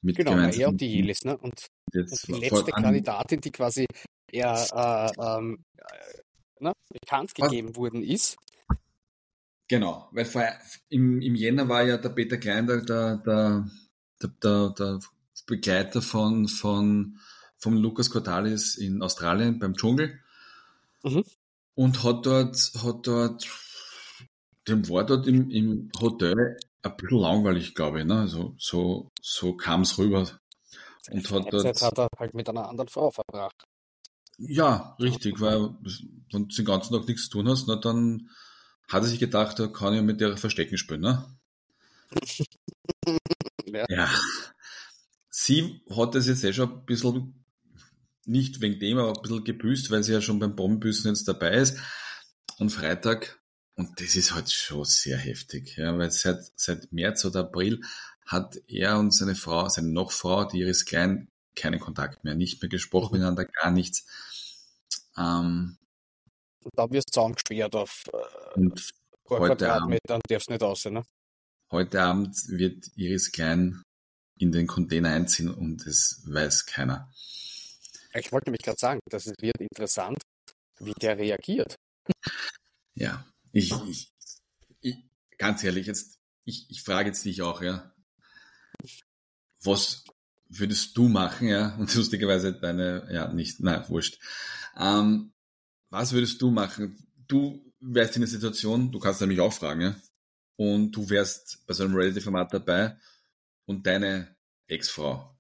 Speaker 2: Mit genau, er und die Jelis, ne? Und, und die letzte Kandidatin, die quasi eher äh, ähm, äh, ne, bekannt gegeben worden ist.
Speaker 1: Genau, weil vor, im, im Jänner war ja der Peter Klein der, der, der, der, der Begleiter von, von, von Lucas Cortalis in Australien beim Dschungel. Mhm. Und hat dort, hat dort, dem war dort im, im Hotel ein bisschen langweilig, glaube ich. Ne? Also, so so kam es rüber.
Speaker 2: Und hat, dort, hat er halt mit einer anderen Frau verbracht.
Speaker 1: Ja, richtig, weil wenn du den ganzen Tag nichts zu tun hast, na, dann hat er sich gedacht, da kann ich mit der Verstecken spielen. Ne? <laughs> ja. ja. Sie hat das jetzt eh schon ein bisschen, nicht wegen dem, aber ein bisschen gebüßt, weil sie ja schon beim Bombenbüßen jetzt dabei ist. Und Freitag, und das ist halt schon sehr heftig, ja, weil seit, seit März oder April hat er und seine Frau, seine Nochfrau, die Iris Klein, keinen Kontakt mehr, nicht mehr gesprochen mhm. miteinander, gar nichts. Ähm,
Speaker 2: da wirst du zusammengesperrt auf
Speaker 1: äh, und heute Quadratmeter
Speaker 2: und darfst nicht aussehen. Ne?
Speaker 1: Heute Abend wird Iris Klein in den Container einziehen und es weiß keiner.
Speaker 2: Ich wollte nämlich gerade sagen, das wird interessant, wie der reagiert.
Speaker 1: Ja, ich, ich, ich ganz ehrlich, jetzt, ich, ich frage jetzt dich auch, ja. Was würdest du machen, ja? <laughs> Und lustigerweise deine, ja, nicht, na, wurscht. Ähm, was würdest du machen? Du wärst in der Situation, du kannst nämlich auch fragen, ja? Und du wärst bei so einem Reality-Format dabei und deine Ex-Frau,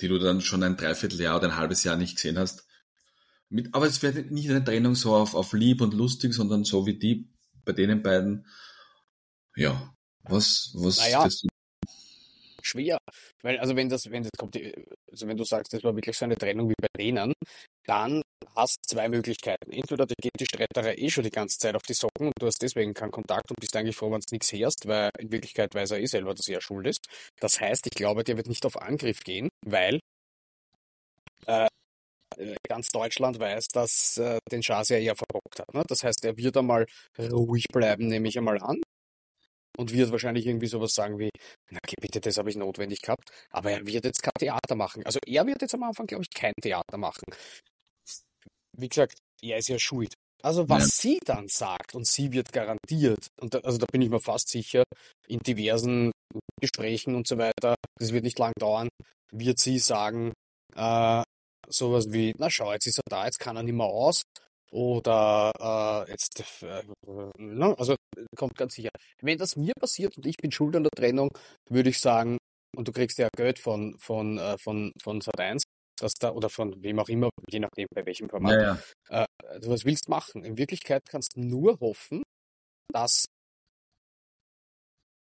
Speaker 1: die du dann schon ein Dreivierteljahr oder ein halbes Jahr nicht gesehen hast, mit, aber es wäre nicht eine Trennung so auf, auf lieb und lustig, sondern so wie die bei denen beiden. Ja, was, was
Speaker 2: naja, schwer. Weil, also wenn das, wenn das kommt, also wenn du sagst, das war wirklich so eine Trennung wie bei denen, dann hast du zwei Möglichkeiten. Entweder dir geht die Streiterei eh schon die ganze Zeit auf die Socken und du hast deswegen keinen Kontakt und bist eigentlich froh, wenn du nichts hörst, weil in Wirklichkeit weiß er eh selber, dass er schuld ist. Das heißt, ich glaube, der wird nicht auf Angriff gehen, weil äh, ganz Deutschland weiß, dass äh, den Chas ja eher verbockt hat. Ne? Das heißt, er wird einmal ruhig bleiben, nehme ich einmal an und wird wahrscheinlich irgendwie sowas sagen wie, na okay, bitte, das habe ich notwendig gehabt, aber er wird jetzt kein Theater machen. Also er wird jetzt am Anfang, glaube ich, kein Theater machen. Wie gesagt, er ist ja schuld. Also was ja. sie dann sagt, und sie wird garantiert, und da, also da bin ich mir fast sicher, in diversen Gesprächen und so weiter, das wird nicht lang dauern, wird sie sagen, äh, sowas wie, na schau, jetzt ist er da, jetzt kann er nicht mehr aus, oder äh, jetzt, äh, ne? also kommt ganz sicher. Wenn das mir passiert und ich bin schuld an der Trennung, würde ich sagen, und du kriegst ja Geld von, von, äh, von, von Sat1, dass da, oder von wem auch immer, je nachdem bei welchem Format, ja, ja. Äh, du was willst machen. In Wirklichkeit kannst du nur hoffen, dass,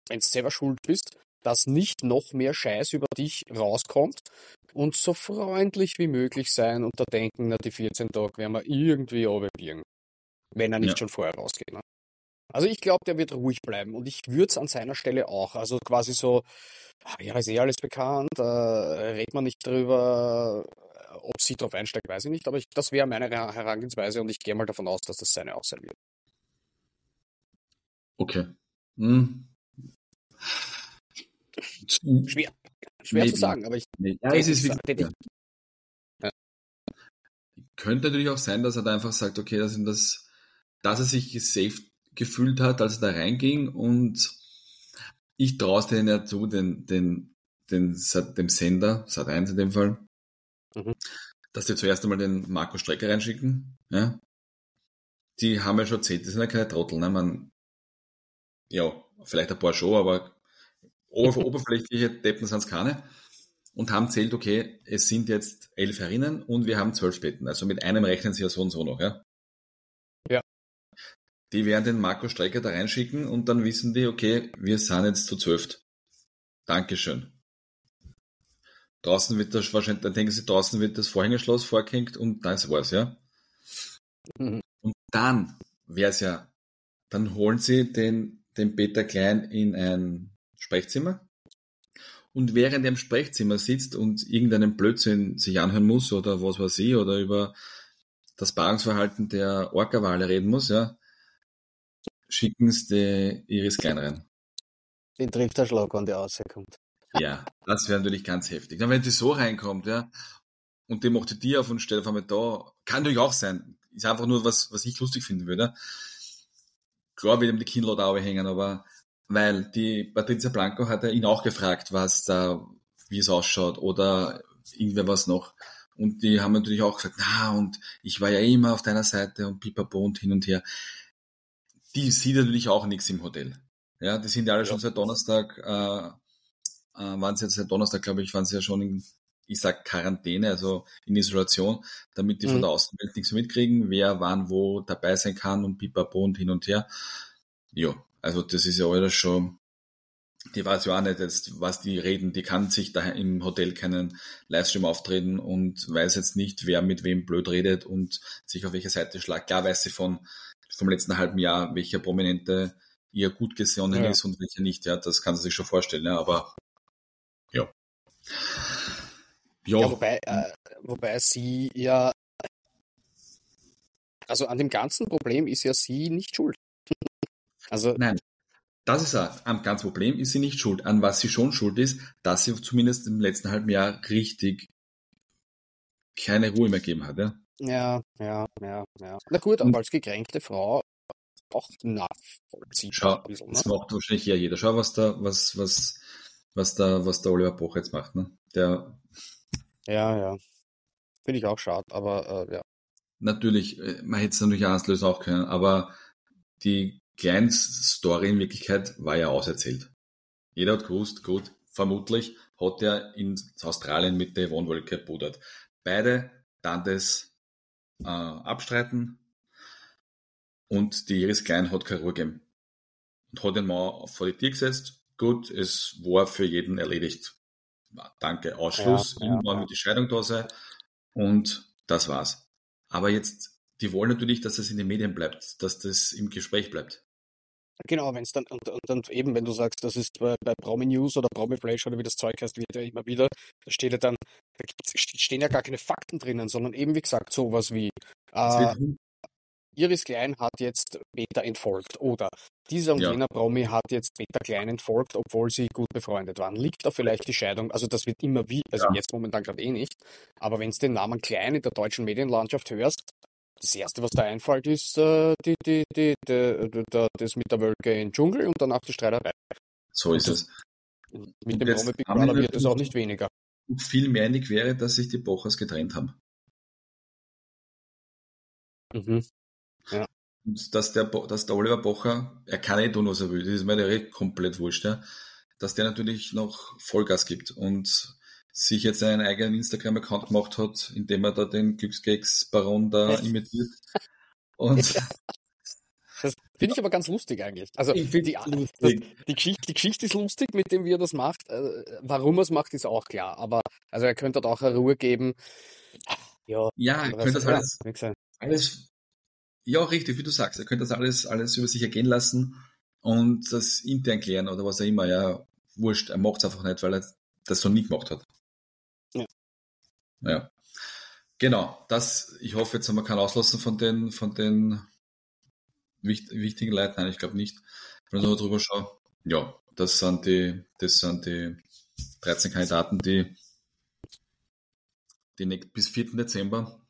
Speaker 2: wenn du selber schuld bist, dass nicht noch mehr Scheiß über dich rauskommt und so freundlich wie möglich sein und da denken, na, die 14 Tage werden wir irgendwie runterbiegen. Wenn er nicht ja. schon vorher rausgeht. Ne? Also ich glaube, der wird ruhig bleiben und ich würde es an seiner Stelle auch. Also quasi so, ah, ja, ist eh alles bekannt, äh, redet man nicht drüber, ob sie drauf einsteigt, weiß ich nicht, aber ich, das wäre meine Herangehensweise und ich gehe mal davon aus, dass das seine auch sein wird.
Speaker 1: Okay. Hm. <laughs>
Speaker 2: Schwer. Schwer Maybe. zu sagen, aber ich.
Speaker 1: Ja, es ist wirklich, ja. Könnte natürlich auch sein, dass er da einfach sagt, okay, dass, das, dass er sich gesaved gefühlt hat, als er da reinging und ich traue es denen ja zu, den, den, den, dem Sender, Sat1 in dem Fall, mhm. dass die zuerst einmal den Marco Strecker reinschicken. Ja? Die haben ja schon erzählt, das sind ja keine Trottel. Ne? Man, ja, vielleicht ein paar schon, aber oberflächliche Deppen sind es keine. Und haben zählt, okay, es sind jetzt elf Herinnen und wir haben zwölf Betten. Also mit einem rechnen sie ja so und so noch. Ja.
Speaker 2: ja.
Speaker 1: Die werden den Marco Strecker da reinschicken und dann wissen die, okay, wir sind jetzt zu zwölf. Dankeschön. Draußen wird das wahrscheinlich, dann denken sie, draußen wird das Vorhängeschloss vorgehängt und das war's, ja. Mhm. Und dann wäre es ja, dann holen sie den, den Peter Klein in ein Sprechzimmer und während er im Sprechzimmer sitzt und irgendeinen Blödsinn sich anhören muss oder was weiß ich, oder über das Paarungsverhalten der Orca-Wale reden muss, ja, schicken sie Iris Klein rein.
Speaker 2: Den trifft der Schlag, wenn der rauskommt.
Speaker 1: Ja, das wäre natürlich ganz heftig. Dann, wenn die so reinkommt, ja, und die macht die Tier auf und stellt auf einmal da, kann natürlich auch sein. Ist einfach nur was, was ich lustig finden würde. Klar wird ihm die Kinnlade auch hängen, aber weil die Patricia Blanco hat ja ihn auch gefragt, was da, wie es ausschaut oder irgendwer was noch. Und die haben natürlich auch gesagt, na, und ich war ja immer auf deiner Seite und pipapo und hin und her. Die sieht natürlich auch nichts im Hotel. Ja, die sind ja alle ja. schon seit Donnerstag, äh, äh, waren sie jetzt seit Donnerstag, glaube ich, waren sie ja schon in, ich sag Quarantäne, also in Isolation, damit die mhm. von der Außenwelt nichts mitkriegen, wer wann wo dabei sein kann und pipapo und hin und her. Ja, also das ist ja alles schon, die weiß ja auch nicht jetzt, was die reden. Die kann sich da im Hotel keinen Livestream auftreten und weiß jetzt nicht, wer mit wem blöd redet und sich auf welche Seite schlagt. Klar weiß sie von, vom letzten halben Jahr, welcher Prominente ihr gut gesonnen ja. ist und welcher nicht. Ja, das kann sie sich schon vorstellen. Ja, aber ja.
Speaker 2: Ja, ja wobei, äh, wobei sie ja, also an dem ganzen Problem ist ja sie nicht schuld.
Speaker 1: Also Nein, das ist ein ganz Problem, ist sie nicht schuld. An was sie schon schuld ist, dass sie zumindest im letzten halben Jahr richtig keine Ruhe mehr gegeben hat. Ja,
Speaker 2: ja, ja, ja. ja. Na gut, aber als gekränkte Frau auch nachvollziehbar.
Speaker 1: Schau, bisschen, ne? das macht wahrscheinlich ja jeder. Schau, was da, was, was, was da, was der Oliver Boch jetzt macht. Ne? Der,
Speaker 2: ja, ja. Finde ich auch schade, aber äh, ja.
Speaker 1: Natürlich, äh, man hätte es natürlich anders lösen auch können, aber die Story in Wirklichkeit war ja auserzählt. Jeder hat gewusst, gut, vermutlich hat er in Australien mit der Yvonne Wolke pudert. Beide dann das äh, abstreiten und die Iris Klein hat keine Ruhe gegeben. Und hat den Mann vor die Tür gesetzt. Gut, es war für jeden erledigt. Danke, Ausschluss. Ja, Irgendwann ja. wird die Scheidung da sein. Und das war's. Aber jetzt, die wollen natürlich, dass es in den Medien bleibt, dass das im Gespräch bleibt.
Speaker 2: Genau, wenn es dann, und, und, und, eben, wenn du sagst, das ist bei, bei Promi News oder Promi Flash oder wie das Zeug heißt, wird ja immer wieder, da steht ja dann, da stehen ja gar keine Fakten drinnen, sondern eben, wie gesagt, sowas wie, äh, Iris Klein hat jetzt Peter entfolgt oder dieser und ja. jener Promi hat jetzt Peter Klein entfolgt, obwohl sie gut befreundet waren. Liegt da vielleicht die Scheidung? Also das wird immer wie, also ja. jetzt momentan gerade eh nicht, aber wenn du den Namen Klein in der deutschen Medienlandschaft hörst, das erste, was da einfällt, ist äh, die, die, die, die, das mit der Wölke im Dschungel und danach die Streiterei.
Speaker 1: So ist es.
Speaker 2: Mit dem Promi Big Brother wird es auch nicht weniger.
Speaker 1: Viel mehr einig wäre, dass sich die Bochers getrennt haben.
Speaker 2: Mhm. Ja.
Speaker 1: Und dass der, dass der Oliver Bocher, er kann eh tun, was er will, das ist mir komplett wurscht, ja, dass der natürlich noch Vollgas gibt und sich jetzt einen eigenen Instagram-Account gemacht hat, indem er da den Glückskeks-Baron da imitiert. Und ja.
Speaker 2: Das finde ich aber ganz lustig eigentlich. Also die, die, die, Geschichte, die Geschichte ist lustig, mit dem wie er das macht. Äh, warum er es macht, ist auch klar. Aber also er könnte auch eine Ruhe geben.
Speaker 1: Ja, ja er könnte das alles, alles, ja richtig, wie du sagst, er könnte das alles, alles über sich ergehen lassen und das intern klären oder was auch immer. Ja, wurscht, er macht es einfach nicht, weil er das noch nie gemacht hat.
Speaker 2: Ja.
Speaker 1: Genau, das, ich hoffe, jetzt haben wir keinen auslassen von den, von den wicht, wichtigen Leuten. Nein, ich glaube nicht. Wenn ich noch drüber schaue, ja, das sind die, das sind die 13 Kandidaten, die, die bis 4. Dezember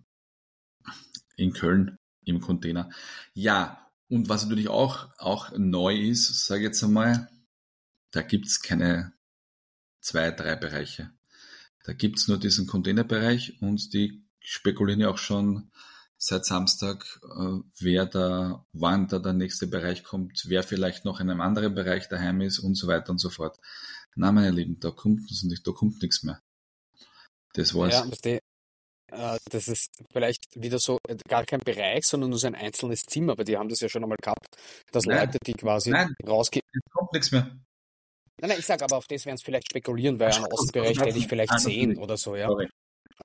Speaker 1: in Köln im Container. Ja, und was natürlich auch, auch neu ist, sage ich jetzt einmal, da gibt es keine zwei, drei Bereiche. Da gibt es nur diesen Containerbereich und die spekulieren ja auch schon seit Samstag, äh, wer da, wann da der nächste Bereich kommt, wer vielleicht noch in einem anderen Bereich daheim ist und so weiter und so fort. Na, meine Lieben, da kommt, da kommt nichts mehr. Das war's.
Speaker 2: Ja, äh, das ist vielleicht wieder so äh, gar kein Bereich, sondern nur so ein einzelnes Zimmer, aber die haben das ja schon einmal gehabt, dass nein, Leute, die quasi rausgehen.
Speaker 1: Es kommt nichts mehr.
Speaker 2: Nein, nein, ich sage aber, auf das werden es vielleicht spekulieren, weil am Außenbereich hätte ich vielleicht zehn oder so, ja. Sorry.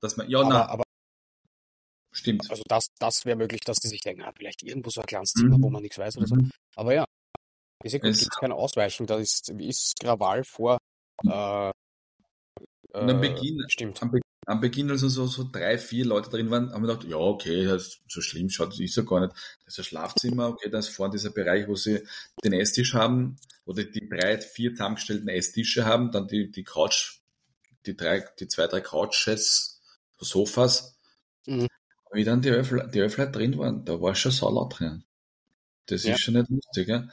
Speaker 1: Dass man, ja, aber, na, aber Stimmt.
Speaker 2: Also das, das wäre möglich, dass die sich denken, ah, vielleicht irgendwo so ein kleines Zimmer, mhm. wo man nichts weiß oder so. Mhm. Aber ja, ist ja gut, gibt es keine Ausweichung. Da ist, ist Krawall vor. Äh,
Speaker 1: und am Beginn, stimmt. Am, Be am, Beginn, also so, so drei, vier Leute drin waren, haben wir gedacht, ja, okay, das so schlimm schaut, das ist ja gar nicht. Das ist ein Schlafzimmer, okay, da ist vorne dieser Bereich, wo sie den Esstisch haben, oder die drei, vier zusammengestellten Esstische haben, dann die, die Couch, die drei, die zwei, drei Couches, Sofas. Mhm wie dann die Öffler, die Öffler drin waren, da war schon laut drin. Das ja. ist schon nicht lustig. Ja?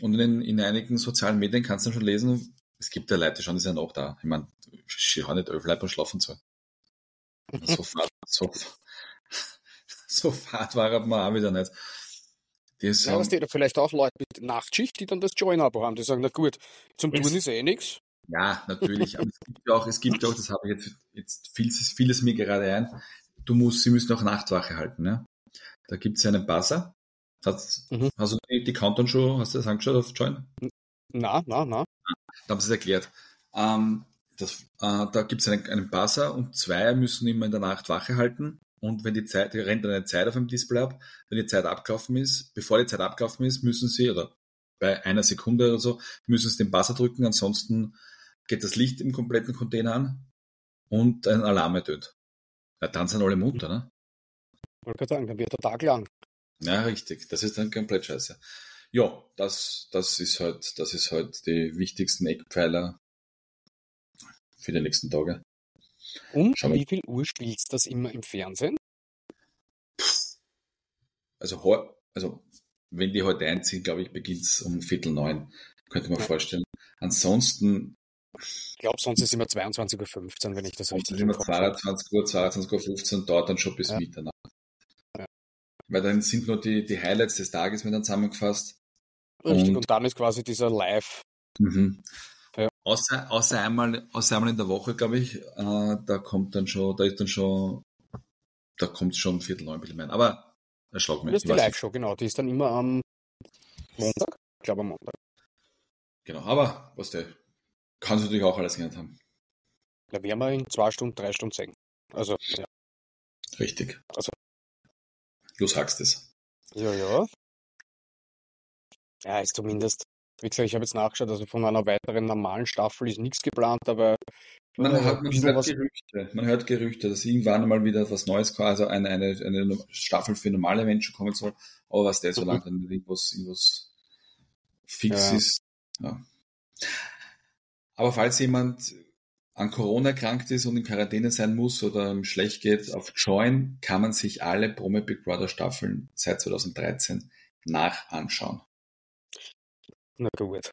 Speaker 1: Und in, in einigen sozialen Medien kannst du schon lesen, es gibt ja Leute, die schauen das ja noch da. Ich meine, ich habe nicht Öffler beim Schlafen zu. So fad, so, <laughs> so fad war man auch wieder nicht.
Speaker 2: Die ja, haben, das vielleicht auch Leute mit Nachtschicht, die dann das Join-Abo haben, die sagen, na gut, zum Tun ist eh nichts.
Speaker 1: Ja, natürlich. Aber es gibt auch, es gibt auch, das habe ich jetzt, jetzt vieles, vieles mir gerade ein, du musst, sie müssen auch Nachtwache halten. Ja? Da gibt es einen Buzzer. Hast, mhm. hast du die, die Countdown schon, hast du das angeschaut auf Join?
Speaker 2: Na, na, na.
Speaker 1: Da haben sie es erklärt. Ähm, das, äh, da gibt es einen, einen Buzzer und zwei müssen immer in der Nacht Wache halten. Und wenn die Zeit, die rennt dann eine Zeit auf dem Display ab. Wenn die Zeit abgelaufen ist, bevor die Zeit abgelaufen ist, müssen sie, oder bei einer Sekunde oder so, müssen sie den Buzzer drücken. Ansonsten geht das Licht im kompletten Container an und ein Alarm ertönt. Ja, dann sind alle munter, ne?
Speaker 2: Wollte sagen, dann wird der Tag lang.
Speaker 1: Ja, richtig. Das ist dann komplett scheiße. Ja, das, das ist halt, das ist halt die wichtigsten Eckpfeiler für die nächsten Tage.
Speaker 2: Und Schau wie viel Uhr spielst du das immer im Fernsehen?
Speaker 1: Also, also wenn die heute einziehen, glaube ich, beginnt es um Viertel neun. Könnte man ja. vorstellen. Ansonsten
Speaker 2: ich glaube, sonst ist immer 22.15 Uhr, wenn ich das richtig
Speaker 1: im Kopf 22 Uhr, 22.15 Uhr, dauert dann schon bis ja. Mitternacht. Ja. Weil dann sind nur die, die Highlights des Tages mit dann zusammengefasst.
Speaker 2: Richtig, und, und, dann ist quasi dieser Live.
Speaker 1: Mhm. Außer, außer, einmal, außer einmal in der Woche, glaube ich, äh, da kommt dann schon, da ist dann schon, da kommt schon Viertel neun ein bisschen Aber erschlag mich.
Speaker 2: Das ist die Live-Show, genau. Die ist dann immer am Montag. Ich glaube am Montag.
Speaker 1: Genau, aber was der Kannst du natürlich auch alles gelernt haben.
Speaker 2: Da werden wir in zwei Stunden, drei Stunden sehen. Also, ja.
Speaker 1: Richtig. Also. Du sagst es.
Speaker 2: Ja, ja. Ja, ist zumindest, wie gesagt, ich habe jetzt nachgeschaut, also von einer weiteren normalen Staffel ist nichts geplant, aber
Speaker 1: man, hat, man hört Gerüchte. Man hört Gerüchte, dass irgendwann mal wieder was Neues, also eine, eine, eine Staffel für normale Menschen kommen soll. Aber was der so mhm. lange dann irgendwas, irgendwas fix ja. ist. Ja. Aber falls jemand an Corona erkrankt ist und in Quarantäne sein muss oder ihm schlecht geht, auf Join kann man sich alle Promi Big Brother Staffeln seit 2013 nachanschauen.
Speaker 2: Na gut.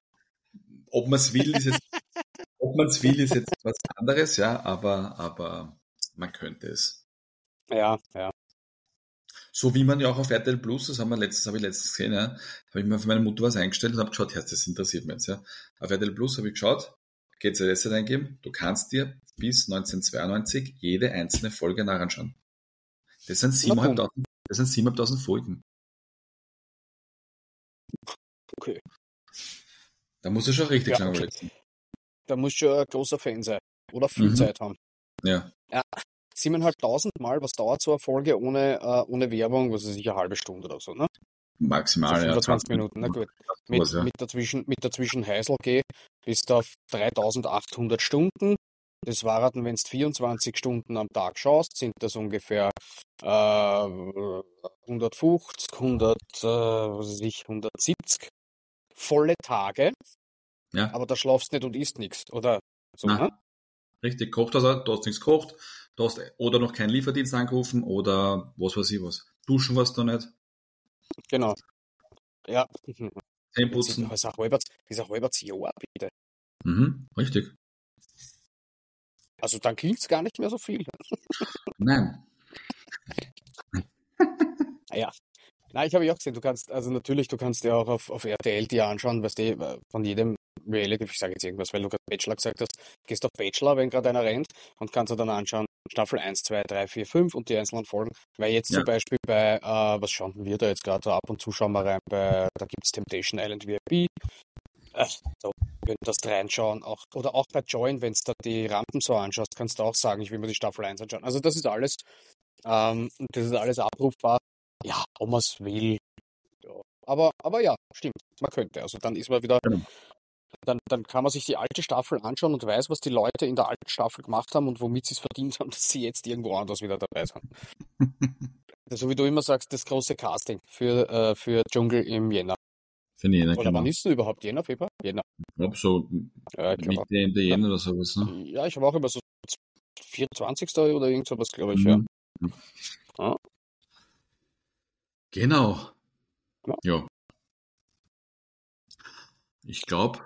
Speaker 1: Ob man es will, ist jetzt, <laughs> ob man es will, ist jetzt was anderes, ja, aber, aber man könnte es.
Speaker 2: Ja, ja.
Speaker 1: So wie man ja auch auf RTL Plus, das haben wir letztes, habe ich letztens gesehen, ja, habe ich mir für meine Mutter was eingestellt und habe geschaut, Herz, das interessiert mich jetzt, ja. Auf RTL Plus habe ich geschaut, GZS eingeben, du kannst dir bis 1992 jede einzelne Folge nachanschauen. Das sind 7.500 das sind 7.500 Folgen.
Speaker 2: Okay.
Speaker 1: Da musst du schon richtig ja, okay.
Speaker 2: Da musst du schon ein großer Fan sein. Oder viel mhm. Zeit haben.
Speaker 1: Ja.
Speaker 2: ja. 7.500 Mal, was dauert so eine Folge ohne, uh, ohne Werbung? Was ist sicher eine halbe Stunde oder so, ne?
Speaker 1: Maximal,
Speaker 2: so 25 ja. Minuten, na gut. Mit, was, ja. mit, dazwischen, mit dazwischen Heisel geh, bist du auf 3800 Stunden. Das war dann, wenn du 24 Stunden am Tag schaust, sind das ungefähr äh, 150, 100, äh, was weiß ich, 170 volle Tage.
Speaker 1: Ja.
Speaker 2: Aber da schlafst nicht und isst nichts, oder so,
Speaker 1: ne? Richtig, kocht also, du hast nichts gekocht, du hast oder noch keinen Lieferdienst angerufen oder was weiß ich was. Duschen warst du nicht.
Speaker 2: Genau. Ja.
Speaker 1: Zähneputzen.
Speaker 2: Das ist ein halbes, Jahr, bitte.
Speaker 1: Mhm, richtig.
Speaker 2: Also dann es gar nicht mehr so viel.
Speaker 1: Nein. <laughs>
Speaker 2: ja. Nein, ich habe ja auch gesehen, du kannst, also natürlich, du kannst dir auch auf, auf RTL die anschauen, weißt du, äh, von jedem Reality, ich sage jetzt irgendwas, weil du gerade Bachelor gesagt hast, gehst auf Bachelor, wenn gerade einer rennt und kannst du dann anschauen, Staffel 1, 2, 3, 4, 5 und die einzelnen Folgen. Weil jetzt ja. zum Beispiel bei, äh, was schauen wir da jetzt gerade, ab und zu schauen wir rein, bei, da gibt es Temptation Island VIP, äh, so, du das reinschauen, auch, oder auch bei Join, wenn du da die Rampen so anschaust, kannst du auch sagen, ich will mir die Staffel 1 anschauen. Also das ist alles, ähm, das ist alles abrufbar. Ja, ob man es will. Ja. Aber, aber ja, stimmt, man könnte. Also dann ist man wieder, genau. dann, dann kann man sich die alte Staffel anschauen und weiß, was die Leute in der alten Staffel gemacht haben und womit sie es verdient haben, <laughs> dass sie jetzt irgendwo anders wieder dabei sind. <laughs> so wie du immer sagst, das große Casting für, äh, für Dschungel im Jänner.
Speaker 1: Für Jänner,
Speaker 2: oder genau. wann ist denn überhaupt Jänner, Februar?
Speaker 1: Jänner. Ich glaube so ja, ich Mitte, Ende Jänner oder sowas. Ne?
Speaker 2: Ja, ich habe auch immer so 24. oder irgend sowas, glaube ich, mhm. ja.
Speaker 1: ja. Genau. Ja. ja. Ich glaube,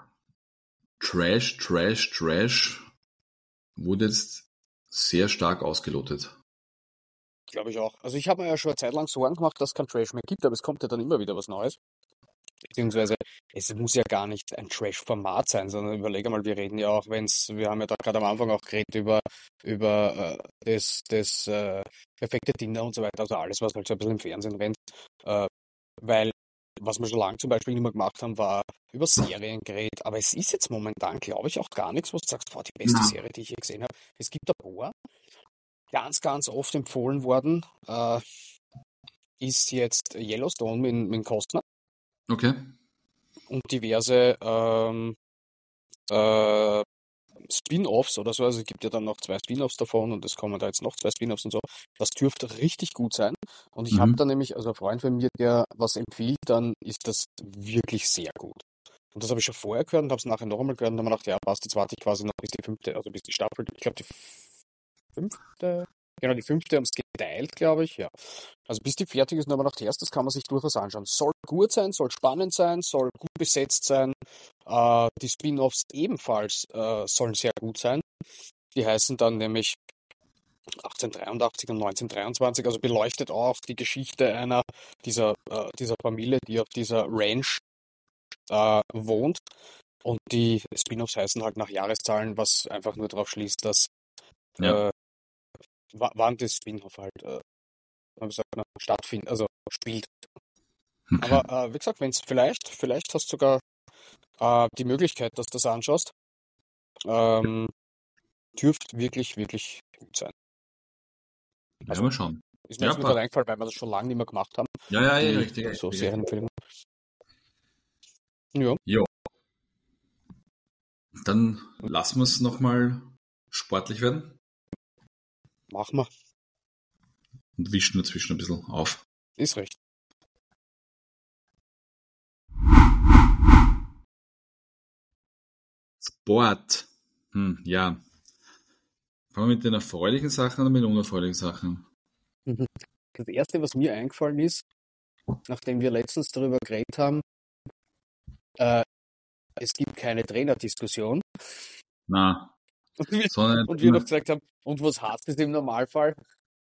Speaker 1: Trash, Trash, Trash wurde jetzt sehr stark ausgelotet.
Speaker 2: Glaube ich auch. Also ich habe mir ja schon eine Zeit lang Sorgen gemacht, dass es kein Trash mehr gibt, aber es kommt ja dann immer wieder was Neues. Beziehungsweise, es muss ja gar nicht ein Trash-Format sein, sondern überlege mal, wir reden ja auch, wenn es, wir haben ja da gerade am Anfang auch geredet über, über äh, das, das äh, perfekte Dinner und so weiter, also alles, was halt so ein bisschen im Fernsehen rennt. Äh, weil, was wir schon lange zum Beispiel nicht mehr gemacht haben, war über Serien geredet, aber es ist jetzt momentan, glaube ich, auch gar nichts, wo du sagst, boah, die beste ja. Serie, die ich je gesehen habe. Es gibt ein paar, ganz, ganz oft empfohlen worden, äh, ist jetzt Yellowstone mit, mit Kostner.
Speaker 1: Okay.
Speaker 2: Und diverse ähm, äh, Spin-offs oder so. Also es gibt ja dann noch zwei Spin-offs davon und es kommen da jetzt noch zwei Spin-offs und so. Das dürfte richtig gut sein. Und ich mhm. habe da nämlich, also ein Freund von mir, der was empfiehlt, dann ist das wirklich sehr gut. Und das habe ich schon vorher gehört und habe es nachher noch einmal gehört und habe ich gedacht, ja, passt, jetzt warte ich quasi noch bis die fünfte, also bis die Staffel, ich glaube die fünfte Genau, die fünfte haben es geteilt, glaube ich, ja. Also bis die fertig ist, aber noch erst, das kann man sich durchaus anschauen. Soll gut sein, soll spannend sein, soll gut besetzt sein. Äh, die Spin-offs ebenfalls äh, sollen sehr gut sein. Die heißen dann nämlich 1883 und 1923, also beleuchtet auch die Geschichte einer dieser, äh, dieser Familie, die auf dieser Ranch äh, wohnt. Und die Spin-offs heißen halt nach Jahreszahlen, was einfach nur darauf schließt, dass ja. Wann das Spin-off halt äh, gesagt, stattfindet, also spielt. Okay. Aber äh, wie gesagt, wenn es vielleicht, vielleicht hast du sogar äh, die Möglichkeit, dass du das anschaust, ähm, dürfte wirklich, wirklich gut sein.
Speaker 1: Also, ja, mal schauen.
Speaker 2: Ist mir ja, jetzt wieder eingefallen, weil wir das schon lange nicht mehr gemacht haben.
Speaker 1: Ja, ja, ja, richtig.
Speaker 2: So. Serienempfehlungen. Ja.
Speaker 1: Ja. Dann lassen wir es nochmal sportlich werden.
Speaker 2: Machen wir.
Speaker 1: Und wischen dazwischen ein bisschen auf.
Speaker 2: Ist recht.
Speaker 1: Sport. Hm, ja. Fangen wir mit den erfreulichen Sachen oder mit den unerfreulichen Sachen? <laughs>
Speaker 2: Das erste, was mir eingefallen ist, nachdem wir letztens darüber geredet haben, äh, es gibt keine Trainerdiskussion.
Speaker 1: Na.
Speaker 2: Und wir, Sondern, und wir noch gesagt haben, und was heißt das im Normalfall?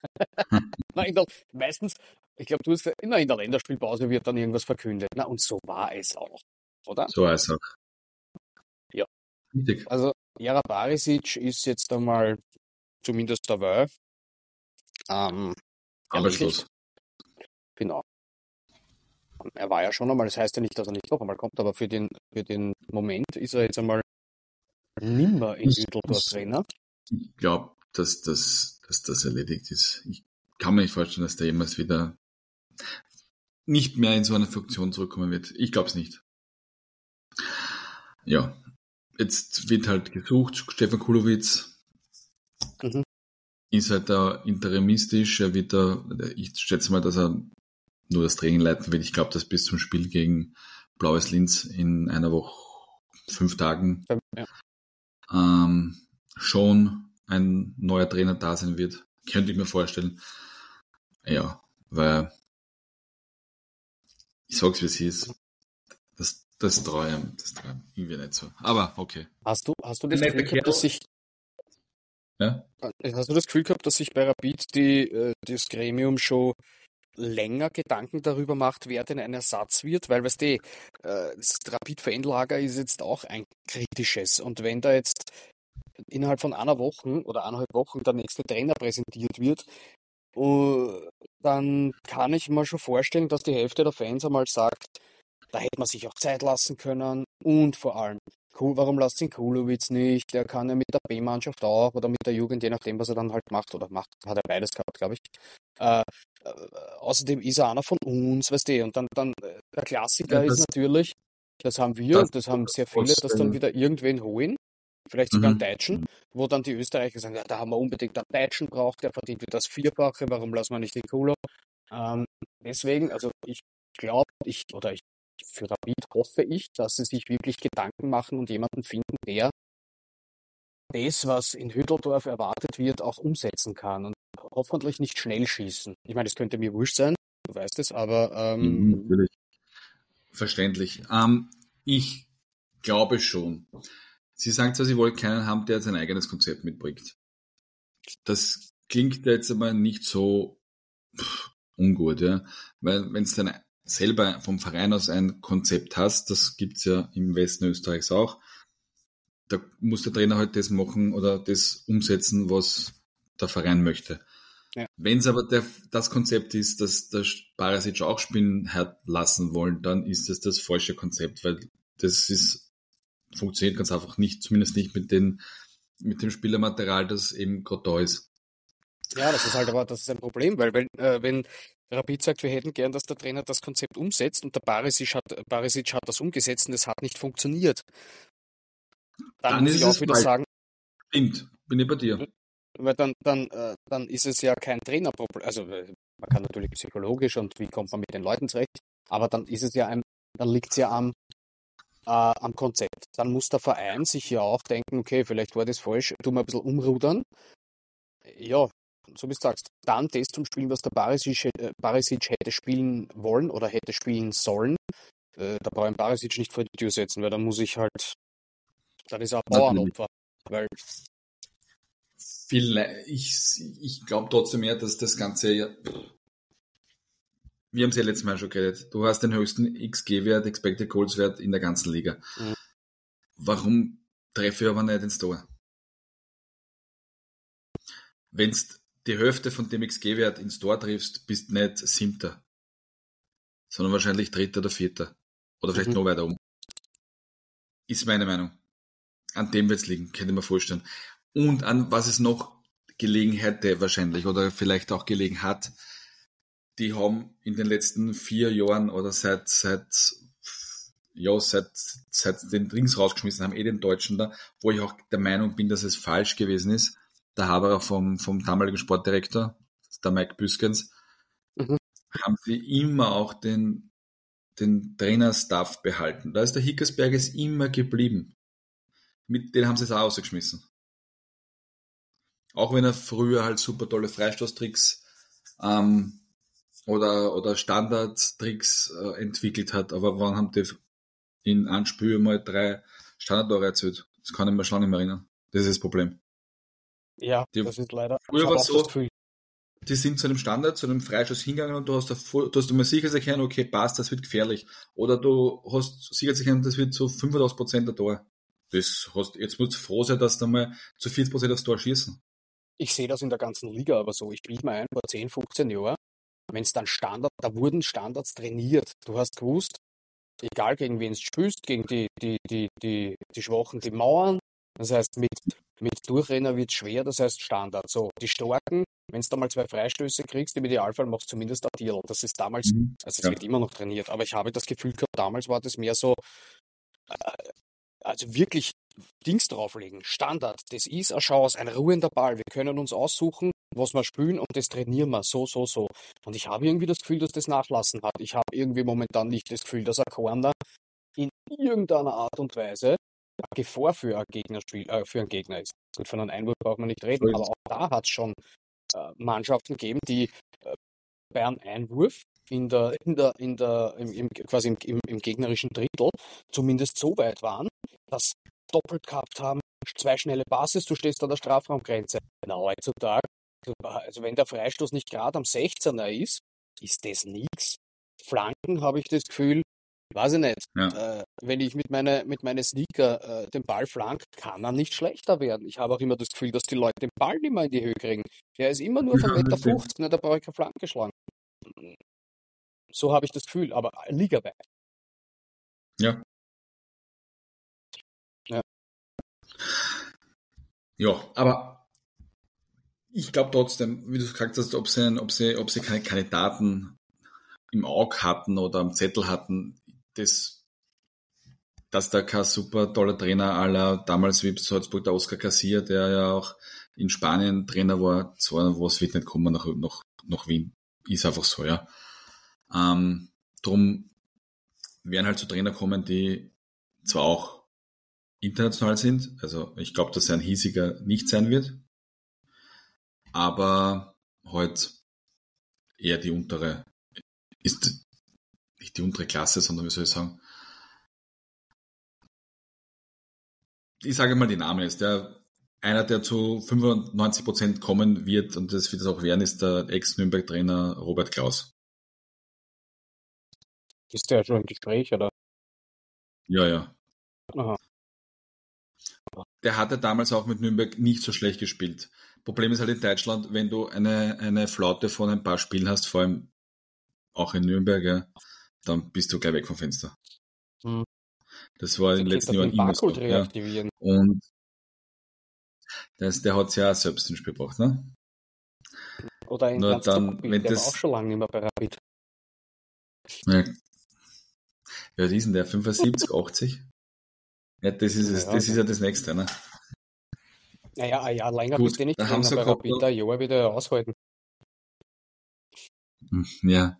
Speaker 2: <laughs> Der, meistens, ich glaube, du hast immer in der Länderspielpause wird dann irgendwas verkündet. Na, und so war es auch, oder?
Speaker 1: So war es auch.
Speaker 2: Ja. Richtig. Also, Jara Barisic ist jetzt einmal zumindest dabei. Ähm,
Speaker 1: Arbeitslos.
Speaker 2: Genau. Er war ja schon einmal, das heißt ja nicht, dass er nicht noch einmal kommt, aber für den, für den Moment ist er jetzt einmal nimmer in Düsseldorf Trainer.
Speaker 1: Ich glaube, dass, das, dass das erledigt ist. Ich kann mir nicht vorstellen, dass der jemals wieder nicht mehr in so eine Funktion zurückkommen wird. Ich glaube es nicht. Ja, jetzt wird halt gesucht, Stefan Kulowitz mhm. ist halt da interimistisch, er wird da, ich schätze mal, dass er nur das Training leiten wird. Ich glaube, dass bis zum Spiel gegen Blaues Linz in einer Woche, fünf Tagen, ja ähm, schon ein neuer Trainer da sein wird. Könnte ich mir vorstellen. Ja, weil ich sag's wie es ist. Das, das traue das traue irgendwie nicht so. Aber okay.
Speaker 2: Hast du, hast du das Gefühl, dass sich
Speaker 1: Ja?
Speaker 2: Hast du das Gefühl gehabt, dass sich bei Rapid die, äh, das Gremium schon länger Gedanken darüber macht, wer denn ein Ersatz wird, weil weißt du, äh, das Rapid-Fanlager ist jetzt auch ein kritisches und wenn da jetzt innerhalb von einer Woche oder eineinhalb Wochen der nächste Trainer präsentiert wird, uh, dann kann ich mir schon vorstellen, dass die Hälfte der Fans einmal sagt, da hätte man sich auch Zeit lassen können und vor allem, warum lasst ihn Kulowitz nicht? Der kann ja mit der B-Mannschaft auch oder mit der Jugend, je nachdem, was er dann halt macht oder macht, hat er beides gehabt, glaube ich. Äh, äh, außerdem ist er einer von uns, weißt du, und dann, dann äh, der Klassiker ja, ist natürlich, das haben wir das, und das haben sehr viele, dass dann wieder irgendwen holen, vielleicht sogar mhm. einen Deutschen, wo dann die Österreicher sagen, ja, da haben wir unbedingt einen Deutschen braucht, der verdient wie das Vierfache, warum lassen wir nicht den Kulo? Ähm, deswegen, also ich glaube, ich, oder ich, für Rapid hoffe ich, dass sie sich wirklich Gedanken machen und jemanden finden, der das, was in Hütteldorf erwartet wird, auch umsetzen kann und hoffentlich nicht schnell schießen. Ich meine, es könnte mir wurscht sein, du weißt es, aber ähm,
Speaker 1: mhm, natürlich. Verständlich. Ähm, ich glaube schon. Sie sagen zwar, Sie wollen keinen haben, der sein eigenes Konzept mitbringt. Das klingt jetzt aber nicht so pff, ungut, ja. Weil wenn es dann selber vom Verein aus ein Konzept hast, das gibt's ja im Westen Österreichs auch, da muss der Trainer halt das machen oder das umsetzen, was der Verein möchte. Ja. Wenn es aber der, das Konzept ist, dass der Barasic auch spielen hat lassen wollen, dann ist das das falsche Konzept, weil das ist, funktioniert ganz einfach nicht, zumindest nicht mit, den, mit dem Spielermaterial, das eben gerade da ist.
Speaker 2: Ja, das ist halt aber das ist ein Problem, weil wenn, äh, wenn Rapid sagt, wir hätten gern, dass der Trainer das Konzept umsetzt und der Barisic hat, Barisic hat das umgesetzt und es hat nicht funktioniert, dann, dann muss ich auch wieder bald. sagen.
Speaker 1: Stimmt, bin ich bei dir.
Speaker 2: Weil dann, dann, äh, dann ist es ja kein Trainerproblem. Also äh, man kann natürlich psychologisch und wie kommt man mit den Leuten zurecht, aber dann ist es ja ein, dann liegt es ja am, äh, am Konzept. Dann muss der Verein sich ja auch denken, okay, vielleicht war das falsch, tu mal ein bisschen umrudern. Ja, so wie du sagst, dann das zum Spielen, was der Barisic, äh, Barisic hätte spielen wollen oder hätte spielen sollen. Äh, da brauche ich Barisic nicht vor die Tür setzen, weil dann muss ich halt dann ist er ein Bauernopfer. Weil
Speaker 1: ich, ich glaube trotzdem mehr, dass das Ganze, wir haben es ja letztes Mal schon geredet, du hast den höchsten XG-Wert, Expected Goals-Wert in der ganzen Liga. Mhm. Warum treffe ich aber nicht ins Tor? Wenn du die Hälfte von dem XG-Wert ins Tor triffst, bist du nicht Siebter, sondern wahrscheinlich Dritter oder Vierter. Oder vielleicht mhm. noch weiter oben. Ist meine Meinung. An dem wird es liegen, könnte ich mir vorstellen. Und an was es noch gelegen hätte wahrscheinlich oder vielleicht auch gelegen hat, die haben in den letzten vier Jahren oder seit, seit, ja, seit, seit den Drinks rausgeschmissen haben, eh den Deutschen da, wo ich auch der Meinung bin, dass es falsch gewesen ist, der Haberer vom, vom damaligen Sportdirektor, der Mike Büskens, mhm. haben sie immer auch den, den Trainerstaff behalten. Da ist der Hickersberg immer geblieben mit denen haben sie es auch rausgeschmissen. Auch wenn er früher halt super tolle Freistoßtricks ähm, oder, oder Standardtricks äh, entwickelt hat, aber wann haben die in einem Spiel mal drei Standardtore erzielt? Das kann ich mir schon nicht mehr erinnern. Das ist das Problem.
Speaker 2: Ja, die, das ist leider.
Speaker 1: Früher war es so, die sind zu einem Standard, zu einem Freischuss hingegangen und du hast, da, du hast immer sicher erkennen, okay, passt, das wird gefährlich. Oder du hast sicher erkennen, das wird zu 85% der Tor. Das hast, jetzt musst du froh sein, dass du mal zu 40% aufs Tor schießen.
Speaker 2: Ich sehe das in der ganzen Liga aber so. Ich bilde mir ein, vor 10, 15 Jahren, wenn es dann Standard, da wurden Standards trainiert. Du hast gewusst, egal gegen wen du spielst, gegen die, die, die, die, die Schwachen, die Mauern. Das heißt, mit, mit Durchrenner wird es schwer, das heißt Standard. So, die Starken, wenn du da mal zwei Freistöße kriegst, im Idealfall machst du zumindest ein Deal. Das ist damals, mhm. also es ja. wird immer noch trainiert, aber ich habe das Gefühl gehabt, damals war das mehr so, äh, also wirklich Dings drauflegen. Standard. Das ist eine Chance, ein ruhender Ball. Wir können uns aussuchen, was wir spielen und das trainieren wir so, so, so. Und ich habe irgendwie das Gefühl, dass das nachlassen hat. Ich habe irgendwie momentan nicht das Gefühl, dass ein Corner in irgendeiner Art und Weise eine Gefahr für, ein Gegnerspiel, äh, für einen Gegner ist. Gut, von einem Einwurf braucht man nicht reden, aber auch da hat es schon äh, Mannschaften gegeben, die äh, bei einem Einwurf in der, in der, in der, im, im, quasi im, im, im gegnerischen Drittel zumindest so weit waren, dass doppelt gehabt haben, zwei schnelle Passes, du stehst an der Strafraumgrenze. Na, heutzutage, also wenn der Freistoß nicht gerade am 16er ist, ist das nichts. Flanken habe ich das Gefühl, weiß ich nicht. Ja. Äh, wenn ich mit meinen mit meine Sneaker äh, den Ball flank, kann er nicht schlechter werden. Ich habe auch immer das Gefühl, dass die Leute den Ball nicht mehr in die Höhe kriegen. Der ist immer nur von ja, Meter 50, ne, da brauche ich keine Flanke schlagen. So habe ich das Gefühl, aber ligaweit.
Speaker 1: Ja.
Speaker 2: Ja.
Speaker 1: Ja, aber ich glaube trotzdem, wie du gesagt hast, ob sie, ob sie, ob sie keine Kandidaten im Auge hatten oder am Zettel hatten, das, dass da kein super toller Trainer aller damals wie Salzburg der Oscar Kassier, der ja auch in Spanien Trainer war, so was wird nicht kommen nach, nach, nach Wien. Ist einfach so, ja. Ähm, drum werden halt so Trainer kommen, die zwar auch international sind, also ich glaube, dass er ein hiesiger nicht sein wird, aber heute eher die untere, ist nicht die untere Klasse, sondern wie soll ich sagen, ich sage mal die Namen jetzt, der einer, der zu 95 Prozent kommen wird und das wird es auch werden, ist der Ex-Nürnberg-Trainer Robert Klaus.
Speaker 2: Ist der schon im Gespräch, oder?
Speaker 1: Ja, ja. Aha. Der hatte damals auch mit Nürnberg nicht so schlecht gespielt. Problem ist halt in Deutschland, wenn du eine, eine Flaute von ein paar Spielen hast, vor allem auch in Nürnberg, ja, dann bist du gleich weg vom Fenster. Hm. Das war in den letzten Jahren immer so. Ja. Und das, der hat es ja auch selbst ins Spiel gebracht, ne?
Speaker 2: Oder in
Speaker 1: Nur dann, wenn
Speaker 2: der
Speaker 1: das,
Speaker 2: auch schon lange nicht mehr bei Rapid.
Speaker 1: Ja, ja, was ist denn der? 75, 80? Ja, das ist, es, ja, das ist ja das nächste, ne?
Speaker 2: Naja, ein Jahr länger Gut, bist du nicht
Speaker 1: dann haben sie gehabt,
Speaker 2: Rapid ein Jahr wieder aushalten.
Speaker 1: Hm, ja.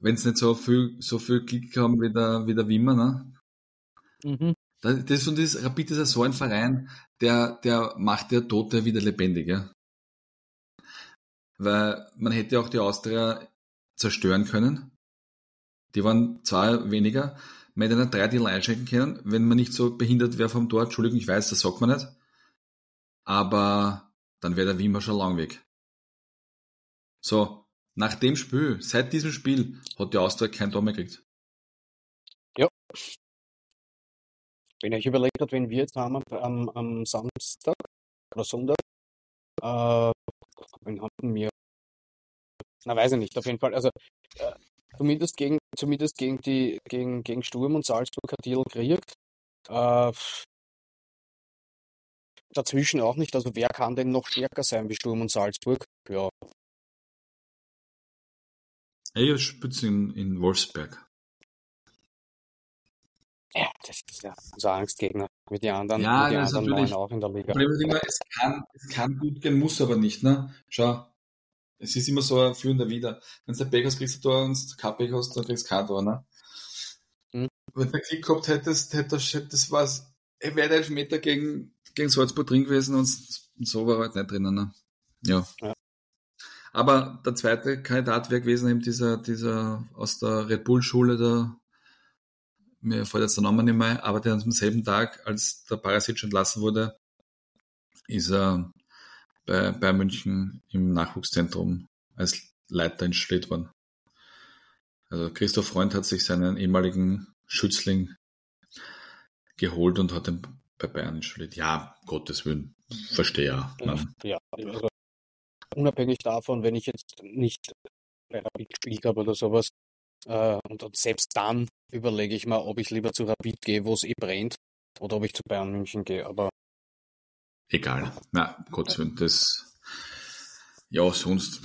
Speaker 1: Wenn es nicht so viel, so viel Klick haben wie der, wie der Wimmer, ne? Mhm. Das, und das Rapid ist ja so ein Verein, der, der macht der Tote wieder lebendig, ja. Weil man hätte auch die Austria zerstören können. Die waren zwei weniger. Nicht drei Deal einschenken können, wenn man nicht so behindert wäre vom Tor. Entschuldigung, ich weiß, das sagt man nicht. Aber dann wäre der Wimmer schon lang weg. So, nach dem Spiel, seit diesem Spiel, hat die Austria kein Tor mehr gekriegt.
Speaker 2: Ja. Wenn ich überlegt habe, wenn wir jetzt haben am, am Samstag oder Sonntag, äh, wen hatten wir? Na, weiß ich nicht, auf jeden Fall. Also, äh, zumindest gegen, zumindest gegen, die, gegen, gegen Sturm und Salzburg hat Deal gekriegt. Äh, dazwischen auch nicht. Also wer kann denn noch stärker sein wie Sturm und Salzburg? Ja.
Speaker 1: Er spielt in, in Wolfsberg.
Speaker 2: Ja, das ist ja unser Angstgegner. Mit den anderen,
Speaker 1: ja,
Speaker 2: mit den
Speaker 1: anderen neun
Speaker 2: auch in der Liga.
Speaker 1: Problem ist immer, es kann, es kann gut gehen, muss aber nicht. Ne? Schau, es ist immer so ein führender Wieder. Wenn du Pech hast, kriegst du Tor und kein Pech hast, dann kriegst du kein Tor, ne? Mhm. Wenn du Klick gehabt hättest, hättest das war's, er wäre der Meter gegen, gegen Salzburg drin gewesen und, und so war er halt nicht drinnen, ne? Ja. ja. Aber der zweite Kandidat wäre gewesen, eben dieser, dieser aus der Red Bull-Schule, der, mir fällt jetzt der Name nicht mehr, aber der am selben Tag, als der Parasic entlassen wurde, ist er bei Bayern München im Nachwuchszentrum als Leiter installiert worden. Also Christoph Freund hat sich seinen ehemaligen Schützling geholt und hat ihn bei Bayern installiert. Ja, Gottes Willen, verstehe ja.
Speaker 2: Ja, also unabhängig davon, wenn ich jetzt nicht bei Rapid gespielt habe oder sowas, äh, und selbst dann überlege ich mal, ob ich lieber zu Rapid gehe, wo es eh brennt, oder ob ich zu Bayern München gehe. Aber
Speaker 1: egal. Na, Gott sei das, ja, sonst,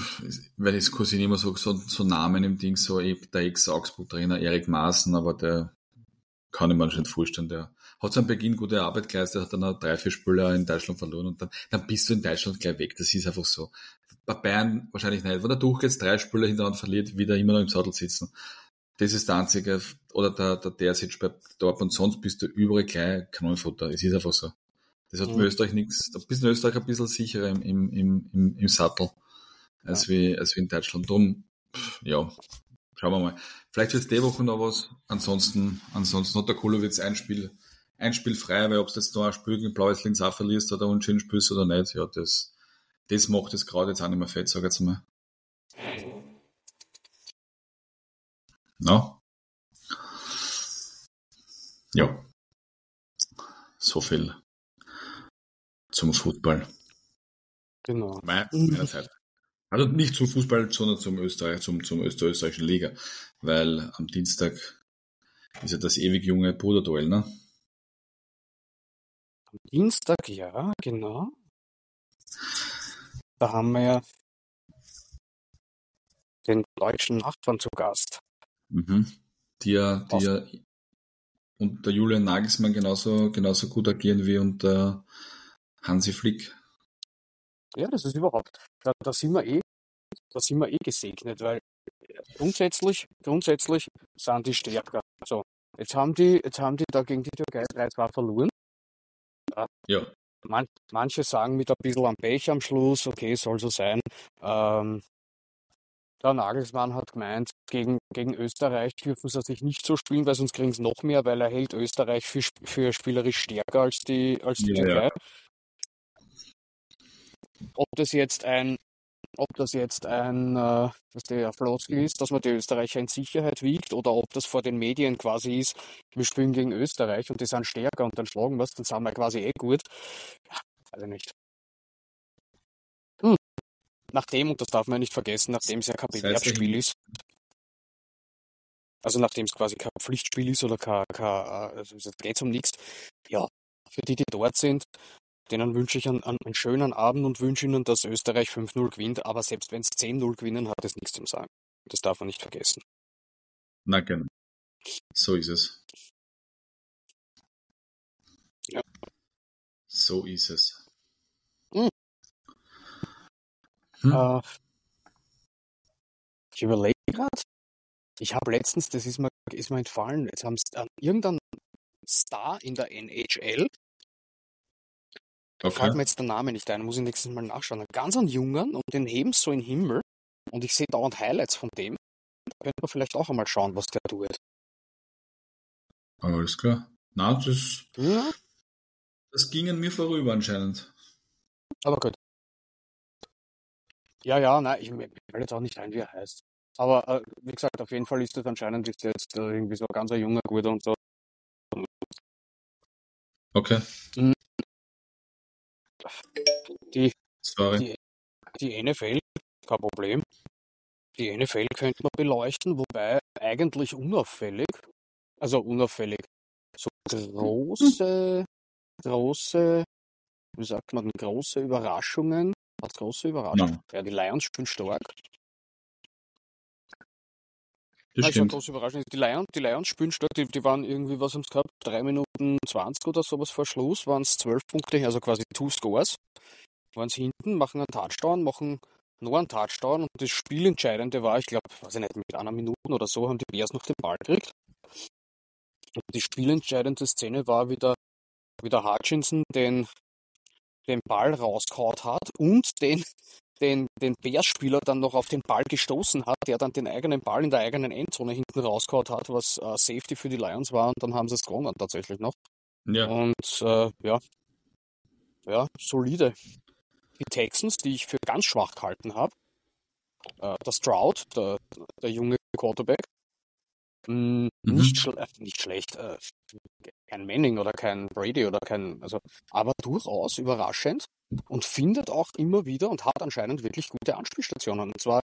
Speaker 1: weil das Cousin immer so, so, so Namen im Ding, so eben der Ex-Augsburg-Trainer Erik Maaßen, aber der kann ich mir nicht vorstellen, der hat zu am Beginn gute Arbeit geleistet, hat dann auch drei, vier Spieler in Deutschland verloren und dann, dann bist du in Deutschland gleich weg. Das ist einfach so. Bei Bayern wahrscheinlich nicht. Wenn der Duch jetzt drei Spieler hintereinander verliert, wieder immer noch im Sattel sitzen. Das ist der einzige, oder der, der, der sitzt bei Dortmund, sonst bist du überall gleich Kanonenfutter. Es ist einfach so. Das hat mhm. Österreich nichts, da bist du in Österreich ein bisschen sicherer im, im, im, im Sattel als, ja. wie, als wie in Deutschland. Drum, ja, schauen wir mal. Vielleicht wird es die Woche noch was. Ansonsten, ansonsten hat der Kulowitz ein Spiel ein Spiel frei, weil ob du jetzt da ein Spiel gegen Blaues Linz auch verlierst oder unschön spielst oder nicht, ja, das, das macht das gerade jetzt auch nicht mehr fett, sag ich jetzt mal. No? Ja. So viel zum Fußball.
Speaker 2: Genau.
Speaker 1: Meinerzeit. Also nicht zum Fußball, sondern zum Österreich, zum, zum österreichischen Liga. Weil am Dienstag ist ja das ewig junge Bruderduell, ne?
Speaker 2: Am Dienstag, ja, genau. Da haben wir ja den deutschen Nachbarn zu Gast.
Speaker 1: Mhm. Die ja, die ja unter Julian Nagelsmann genauso, genauso gut agieren wie unter Hansi Flick.
Speaker 2: Ja, das ist überhaupt. Da, da sind wir eh, da sind wir eh gesegnet, weil grundsätzlich, grundsätzlich sind die stärker. So, jetzt haben die, jetzt haben die da gegen die Türkei 3-2 verloren.
Speaker 1: Ja.
Speaker 2: Man, manche sagen mit ein bisschen am Pech am Schluss, okay, soll so sein. Ähm, der Nagelsmann hat gemeint, gegen, gegen Österreich dürfen sie sich nicht so spielen, weil sonst kriegen sie noch mehr, weil er hält Österreich für, für spielerisch stärker als die, als die
Speaker 1: Ja,
Speaker 2: Türkei.
Speaker 1: ja.
Speaker 2: Ob das jetzt ein, ob das jetzt ein, äh, was der Floskel ist, dass man die Österreicher in Sicherheit wiegt, oder ob das vor den Medien quasi ist, wir spielen gegen Österreich und die sind stärker und dann schlagen wir es, dann sind wir quasi eh gut. Ja, ich nicht. Hm. Nachdem, und das darf man nicht vergessen, nachdem es ja kein Bewerbsspiel ist, also nachdem es quasi kein Pflichtspiel ist oder kein, kein äh, also es geht um nichts, ja, für die, die dort sind, denen wünsche ich einen, einen, schönen Abend und wünsche ihnen, dass Österreich 5-0 gewinnt, aber selbst wenn es 10-0 gewinnen, hat es nichts zum Sagen. Das darf man nicht vergessen.
Speaker 1: Na genau. So ist es.
Speaker 2: Ja.
Speaker 1: So ist es.
Speaker 2: Hm.
Speaker 1: Hm.
Speaker 2: Äh, ich überlege gerade, ich habe letztens, das ist mir, ist mir entfallen, jetzt haben sie äh, irgendein Star in der NHL, fällt
Speaker 1: Okay.
Speaker 2: mir jetzt der Name nicht ein, muss ich nächstes Mal nachschauen. Ganz einen Jungen und den heben so in den Himmel und ich sehe dauernd Highlights von dem. Da könnte man vielleicht auch einmal schauen, was der tut.
Speaker 1: Alles klar. Na, das,
Speaker 2: Ja,
Speaker 1: das ging an mir vorüber anscheinend.
Speaker 2: aber gut. Ja, ja, nein, ich mir fällt jetzt auch nicht ein, wie er heißt. Aber äh, wie gesagt, auf jeden Fall ist das anscheinend ist der jetzt äh, irgendwie so ein ganz ein junger Guter und so.
Speaker 1: Okay.
Speaker 2: Die. Die- die NFL, kein Problem. Die NFL könnte man beleuchten, wobei eigentlich unauffällig, also unauffällig, so große, große, wie sagt man, große Überraschungen, was große Überraschungen.
Speaker 1: Nein,
Speaker 2: Ja, die Lions spielen stark.
Speaker 1: das
Speaker 2: Also
Speaker 1: stimmt.
Speaker 2: große Überraschung. Die Lions, die Lions spielen stark, die, die waren irgendwie, was haben sie gehabt? Drei Minuten 20 oder sowas vor Schluss, waren es zwölf Punkte, also quasi two scores. Waren sie hinten, machen einen Touchdown, machen noch einen Touchdown und das Spielentscheidende war, ich glaube, weiß ich nicht, mit einer Minute oder so haben die Bears noch den Ball gekriegt. Und die spielentscheidende Szene war wieder, wieder Hutchinson den, den Ball rausgehaut hat und den, den, den Bears-Spieler dann noch auf den Ball gestoßen hat, der dann den eigenen Ball in der eigenen Endzone hinten rausgehauen hat, was äh, Safety für die Lions war und dann haben sie es gewonnen tatsächlich noch.
Speaker 1: Ja,
Speaker 2: Und äh, ja, ja, solide. Die Texans, die ich für ganz schwach gehalten habe, äh, der Stroud, der, der junge Quarterback, mh,
Speaker 1: Mhm.
Speaker 2: nicht, schle äh, nicht schlecht, äh, kein Manning oder kein Brady oder kein, also, aber durchaus überraschend und findet auch immer wieder und hat anscheinend wirklich gute Anspielstationen. Und zwar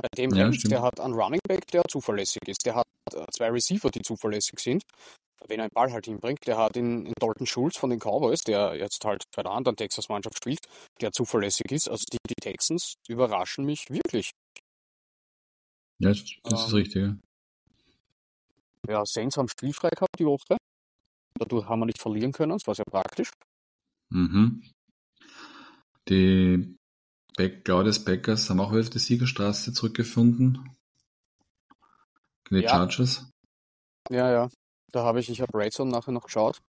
Speaker 2: bei dem
Speaker 1: Ja, stimmt.
Speaker 2: der hat einen Running Back, der zuverlässig ist. Der hat äh, zwei Receiver, die zuverlässig sind, wenn er einen Ball halt hinbringt. Der hat in, in Dalton Schulz von den Cowboys, der jetzt halt bei der anderen Texas-Mannschaft spielt, der zuverlässig ist. Also die, die Texans überraschen mich wirklich.
Speaker 1: ja das ist
Speaker 2: Ähm,
Speaker 1: richtig. ja.
Speaker 2: Ja, Saints haben spielfrei gehabt die Woche. Dadurch haben wir nicht verlieren können, das war sehr praktisch.
Speaker 1: Mhm. Die Back Claudius Packers haben auch auf die Siegerstraße zurückgefunden. Die
Speaker 2: Ja.
Speaker 1: Chargers.
Speaker 2: Ja, ja. Da habe ich, ich habe Rayzone nachher noch geschaut.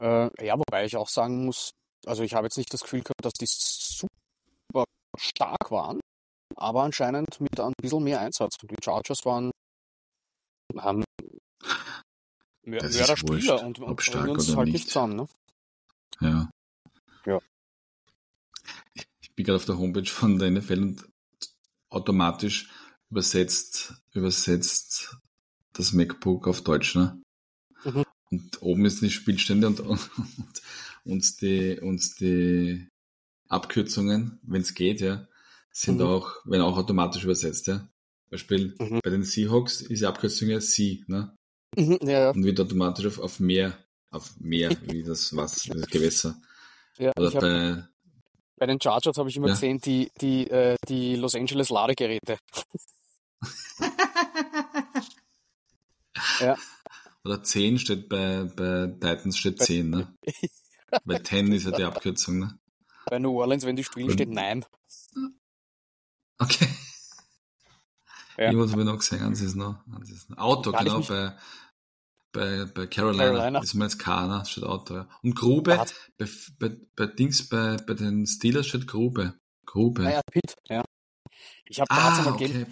Speaker 2: Äh, ja, wobei ich auch sagen muss, also ich habe jetzt nicht das Gefühl gehabt, dass die super stark waren, aber anscheinend mit ein bisschen mehr Einsatz. Die Chargers waren, haben, Mörderspieler
Speaker 1: wurscht,
Speaker 2: und,
Speaker 1: ob
Speaker 2: und bringen
Speaker 1: stark
Speaker 2: uns
Speaker 1: oder
Speaker 2: halt
Speaker 1: nicht.
Speaker 2: nicht zusammen. Ne?
Speaker 1: Ja.
Speaker 2: Ja.
Speaker 1: Ich, ich bin gerade auf der Homepage von der NFL und automatisch übersetzt, übersetzt das MacBook auf Deutsch, ne?
Speaker 2: Mhm.
Speaker 1: Und oben ist die Spielstände und, <laughs> und, und, die, und die Abkürzungen, wenn es geht, ja, sind
Speaker 2: Mhm.
Speaker 1: auch, werden auch automatisch übersetzt, ja. Beispiel
Speaker 2: Mhm.
Speaker 1: bei den Seahawks ist die Abkürzung ja Sie, ne?
Speaker 2: Mhm, ja, ja.
Speaker 1: Und wird automatisch auf, auf Meer, auf Meer, wie das was, das Gewässer.
Speaker 2: ja
Speaker 1: Oder
Speaker 2: ich hab,
Speaker 1: bei,
Speaker 2: bei den Chargers habe ich immer
Speaker 1: Ja.
Speaker 2: gesehen, die, die, äh, die Los Angeles Ladegeräte. <laughs> Ja.
Speaker 1: Oder 10 steht bei, bei Titans steht
Speaker 2: Bei-
Speaker 1: 10, ne? <laughs> Weil 10 ist ja die Abkürzung, ne?
Speaker 2: Bei New Orleans, wenn die spielen,
Speaker 1: Und-
Speaker 2: steht Nein.
Speaker 1: Okay.
Speaker 2: Ja.
Speaker 1: Irgendwas habe ich noch gesehen, eins ist noch, eins ist noch. Auto,
Speaker 2: Kann ich
Speaker 1: genau, bei, bei, bei Carolina,
Speaker 2: Carolina.
Speaker 1: ist mir jetzt K, ne? Steht Auto, ja. Und Grube, bei, bei, bei Dings, bei, bei den Steelers steht Grube. Grube.
Speaker 2: Ah ja, Pitt, ja. Ich habe
Speaker 1: ah,
Speaker 2: einmal gegeben,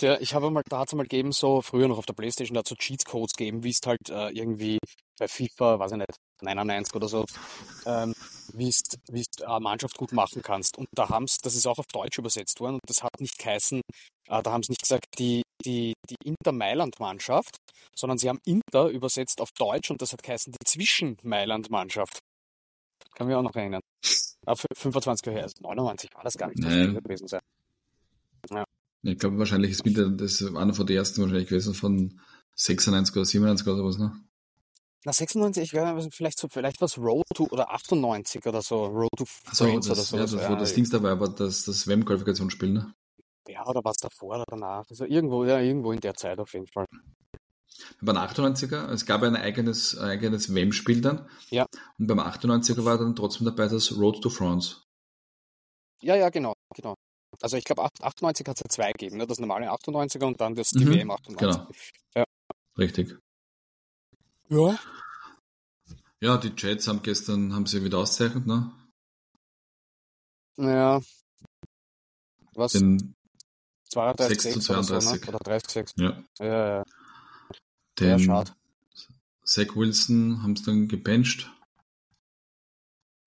Speaker 2: ja, ich habe mal, da hat's einmal gegeben, so früher noch auf der Playstation, da hat so Cheats-Codes gegeben, wie es halt äh, irgendwie bei FIFA, weiß ich nicht, 99 oder so, ähm, wie es wie es eine Mannschaft gut machen kannst. Und da haben's, das ist auch auf Deutsch übersetzt worden und das hat nicht geheißen, äh, da haben sie nicht gesagt, die, die, die Inter-Mailand-Mannschaft, sondern sie haben Inter übersetzt auf Deutsch und das hat geheißen die Zwischen-Mailand-Mannschaft. Kann mich auch noch erinnern. Ah, fü- 25 Jahre her, also 99 war das gar nicht, das könnte gewesen sein.
Speaker 1: Ich glaube, wahrscheinlich ist wieder, das war einer von den ersten wahrscheinlich gewesen, von 96 oder 97 oder was, ne?
Speaker 2: Na, 96, ich glaube, vielleicht so, vielleicht was Road to, oder 98 oder so, Road to Friends
Speaker 1: das,
Speaker 2: oder so.
Speaker 1: ja, das,
Speaker 2: so,
Speaker 1: wo das Dings dabei war, das, das WM-Qualifikationsspiel, ne?
Speaker 2: ja, oder was davor oder danach. Also irgendwo, ja, irgendwo in der Zeit auf jeden Fall.
Speaker 1: Beim 98er, es gab ein eigenes, ein eigenes WM-Spiel dann.
Speaker 2: Ja.
Speaker 1: Und beim 98er war dann trotzdem dabei das Road to France.
Speaker 2: Ja, ja, genau, genau. Also ich glaube, 98 hat es ja zwei gegeben, ne? das normale 98er und dann das
Speaker 1: Mhm,
Speaker 2: WM 98.
Speaker 1: Genau. Richtig.
Speaker 2: Ja.
Speaker 1: Ja, die Jets haben gestern, haben sie wieder auszeichnet, ne?
Speaker 2: Ja. Was?
Speaker 1: Den,
Speaker 2: 32,
Speaker 1: 6 zu
Speaker 2: 6 oder so, ne?
Speaker 1: 32.
Speaker 2: Oder 30, 6.
Speaker 1: ja,
Speaker 2: Ja, ja, ja.
Speaker 1: den
Speaker 2: Ja, schade.
Speaker 1: Zach Wilson haben sie dann gebencht.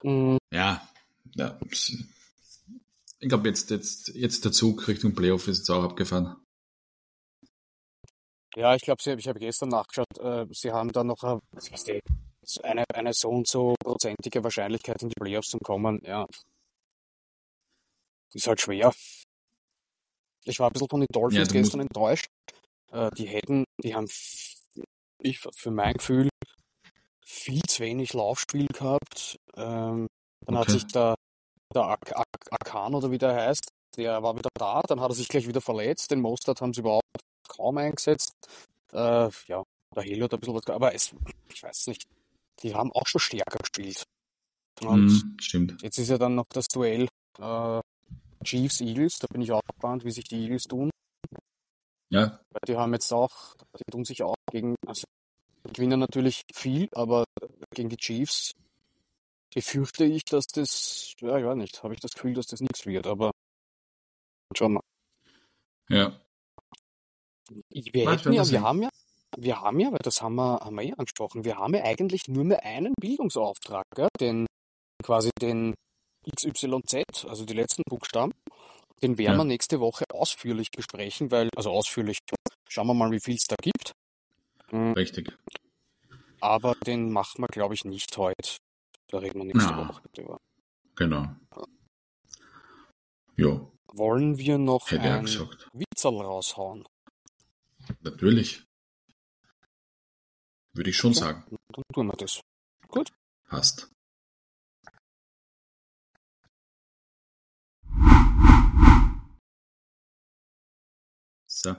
Speaker 2: Mhm.
Speaker 1: Ja, ja. Ich glaube, jetzt, jetzt, jetzt der Zug Richtung Playoff ist jetzt auch abgefahren.
Speaker 2: Ja, ich glaube, ich habe gestern nachgeschaut, äh, sie haben da noch äh, eine, eine so und so prozentige Wahrscheinlichkeit in die Playoffs zu kommen. Ja. Ist halt schwer. Ich war ein bisschen von den Dolphins
Speaker 1: Ja,
Speaker 2: gestern enttäuscht. Äh, die hätten, die haben, ich für mein Gefühl, viel zu wenig Laufspiel gehabt. Ähm, dann hat
Speaker 1: Okay.
Speaker 2: sich der, der Ak Ak Akan oder wie der heißt, der war wieder da, dann hat er sich gleich wieder verletzt. Den Mostert haben sie überhaupt kaum eingesetzt. Äh, ja, der Hill hat ein bisschen was, aber es, ich weiß nicht, die haben auch schon stärker gespielt.
Speaker 1: Mhm, stimmt.
Speaker 2: jetzt ist ja dann noch das Duell äh, Chiefs-Eagles, da bin ich auch gespannt, wie sich die Eagles tun.
Speaker 1: Ja,
Speaker 2: Weil die haben jetzt auch, die tun sich auch gegen, also die gewinnen natürlich viel, aber gegen die Chiefs befürchte ich, dass das, ja, ich weiß nicht, habe ich das Gefühl, dass das nichts wird, aber schauen wir.
Speaker 1: ja.
Speaker 2: Wir
Speaker 1: Mal
Speaker 2: hätten ja, wir haben ja, wir haben ja, weil das haben wir, haben wir eh angesprochen, wir haben ja eigentlich nur mehr einen Bildungsauftrag, gell? den quasi den XYZ, also die letzten Buchstaben, den werden
Speaker 1: Ja.
Speaker 2: wir nächste Woche ausführlich besprechen, weil, also ausführlich, schauen wir mal, wie viel es da gibt. Mm,
Speaker 1: Richtig.
Speaker 2: Aber den machen wir, glaube ich, nicht heute. Da reden wir nächste
Speaker 1: Na.
Speaker 2: Woche drüber.
Speaker 1: Genau. Ja,
Speaker 2: Wollen wir noch
Speaker 1: hätte
Speaker 2: ein. Witzel raushauen?
Speaker 1: Natürlich. Würde ich schon
Speaker 2: Okay.
Speaker 1: sagen.
Speaker 2: Dann tun wir das.
Speaker 1: Passt. So.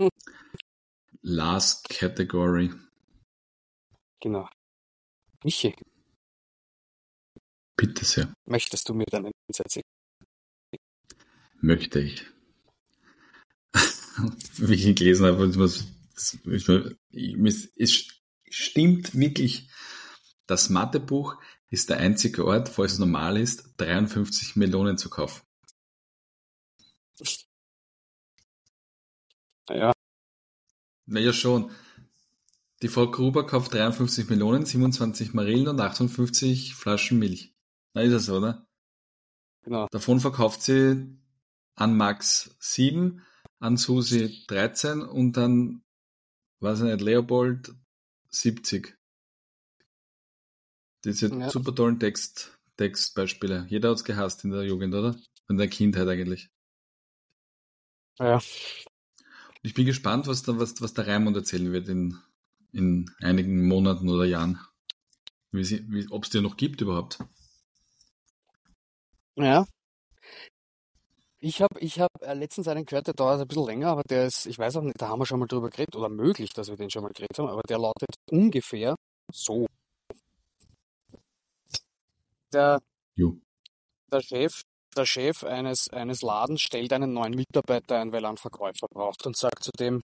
Speaker 2: Hm. <laughs>
Speaker 1: Last Category.
Speaker 2: Genau. Michi,
Speaker 1: Bitte sehr.
Speaker 2: möchtest du mir deinen Einsatz?
Speaker 1: Möchte ich. <laughs> Wie ich gelesen habe, was, ich, es stimmt wirklich. Das Mathebuch ist der einzige Ort, wo es normal ist, 53 Millionen zu kaufen.
Speaker 2: Ja,
Speaker 1: Naja, schon. Die Frau Gruber kauft 53 Melonen, 27 Marillen und 58 Flaschen Milch. Na, ist das so, oder?
Speaker 2: Genau.
Speaker 1: Davon verkauft sie an Max 7, an Susi 13 und an, weiß ich nicht, Leopold 70. Diese
Speaker 2: Ja.
Speaker 1: super tollen Text, Textbeispiele. Jeder hat's gehasst in der Jugend, oder? In der Kindheit eigentlich.
Speaker 2: Ja.
Speaker 1: Und ich bin gespannt, was, da, was, was der Raimund erzählen wird in, in einigen Monaten oder Jahren. Wie wie, ob es dir noch gibt überhaupt.
Speaker 2: Ja. Ich habe ich hab äh, letztens einen gehört, der dauert ein bisschen länger, aber der ist, ich weiß auch nicht, da haben wir schon mal drüber geredet, oder möglich, dass wir den schon mal geredet haben, aber der lautet ungefähr so. Der,
Speaker 1: Jo.
Speaker 2: der Chef, der Chef eines, eines Ladens stellt einen neuen Mitarbeiter ein, weil er einen Verkäufer braucht und sagt zu dem,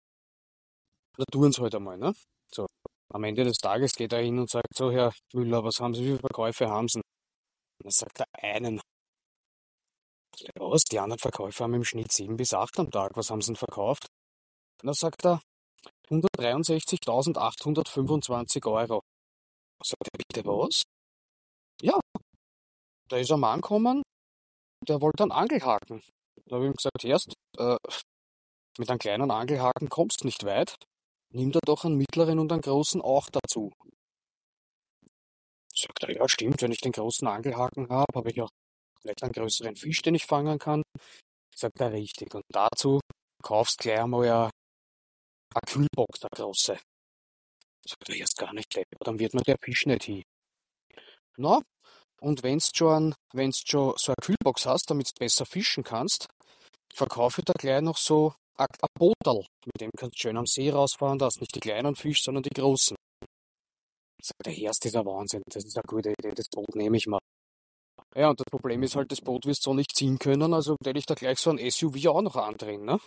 Speaker 2: na tu uns heute einmal, ne? So. Am Ende des Tages geht er hin und sagt so, Herr Müller, was haben Sie, wie viele Verkäufe haben Sie? Und dann sagt er einen. Was? Die anderen Verkäufer haben im Schnitt sieben bis acht am Tag. Was haben sie denn verkauft? Und dann sagt er 163.825 Euro. Sagt er, bitte was? Ja. Da ist ein Mann gekommen, der wollte einen Angelhaken. Da habe ich ihm gesagt, erst, äh, mit einem kleinen Angelhaken kommst nicht weit. Nimm da doch einen mittleren und einen großen auch dazu. Sagt er, ja stimmt, wenn ich den großen Angelhaken habe, habe ich auch vielleicht einen größeren Fisch, den ich fangen kann. Sagt er, richtig. Und dazu kaufst gleich einmal eine, eine Kühlbox, eine große. Sagt er, erst gar nicht, dann wird mir der Fisch nicht hin. Na, und wenn's schon, schon so eine Kühlbox hast, damit du besser fischen kannst, verkaufe ich da gleich noch so ein ein Booterl. Mit dem kannst du schön am See rausfahren, da hast nicht die kleinen Fische, sondern die großen. Sagt der erste ist ein Wahnsinn, das ist eine gute Idee, das Boot nehme ich mal. Ja, und das Problem ist halt, das Boot wirst du so nicht ziehen können, also werde ich da gleich so ein SUV auch noch andrehen, ne?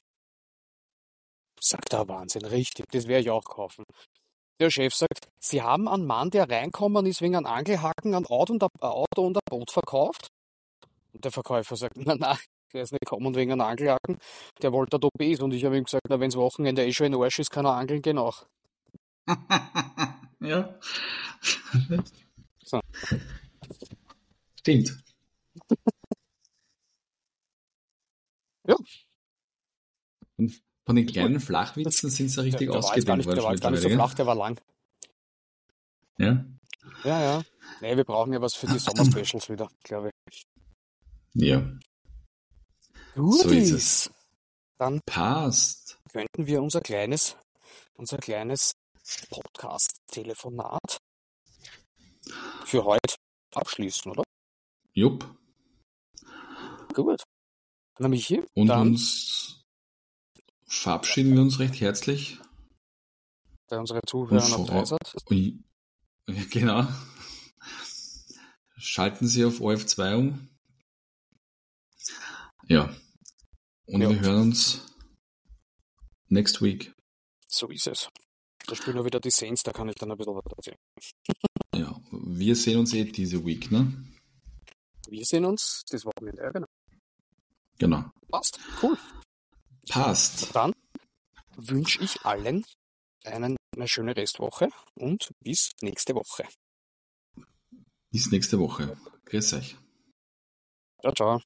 Speaker 2: Sagt er, Wahnsinn, richtig, das werde ich auch kaufen. Der Chef sagt, Sie haben einen Mann, der reinkommen ist wegen einem Angelhaken, ein Auto und ein, Auto und ein Boot verkauft? Und der Verkäufer sagt, <laughs> na, na, der ist nicht gekommen wegen einem Angelhaken, der wollte ein Topes und ich habe ihm gesagt, na, wenn's Wochenende eh schon in Arsch ist, kann er angeln gehen auch. <laughs>
Speaker 1: ja.
Speaker 2: So.
Speaker 1: Stimmt. <laughs>
Speaker 2: Ja.
Speaker 1: Und von den kleinen Flachwitzen sind sie richtig
Speaker 2: gar
Speaker 1: ausgedehnt
Speaker 2: nicht, der war
Speaker 1: worden.
Speaker 2: gar nicht so flach, der war lang.
Speaker 1: Ja.
Speaker 2: Ja, ja. Nee, wir brauchen ja was für die <laughs> Sommerspecials wieder, glaube ich.
Speaker 1: Ja. So ist
Speaker 2: Goodies.
Speaker 1: es.
Speaker 2: Dann
Speaker 1: Passt.
Speaker 2: könnten wir unser kleines, unser kleines Podcast-Telefonat für heute abschließen, oder?
Speaker 1: Jupp.
Speaker 2: Gut. Na, Michi,
Speaker 1: Und
Speaker 2: dann
Speaker 1: uns verabschieden wir uns recht herzlich.
Speaker 2: bei unseren Zuhörern
Speaker 1: Und
Speaker 2: auf
Speaker 1: vor-
Speaker 2: Dreisat.
Speaker 1: Ui. Genau. Schalten Sie auf OF2 um. Ja. Und
Speaker 2: Ja.
Speaker 1: wir hören uns next week.
Speaker 2: So ist es. Da spielen wir wieder die Saints, da kann ich dann ein bisschen was erzählen.
Speaker 1: Ja. Wir sehen uns eh diese Week, ne?
Speaker 2: Wir sehen uns das Wochenende. Ja, genau.
Speaker 1: Genau.
Speaker 2: Passt. Cool.
Speaker 1: Passt.
Speaker 2: Dann wünsche ich allen einen, eine schöne Restwoche und bis nächste Woche.
Speaker 1: Bis nächste Woche. Grüß euch.
Speaker 2: Ciao, ciao.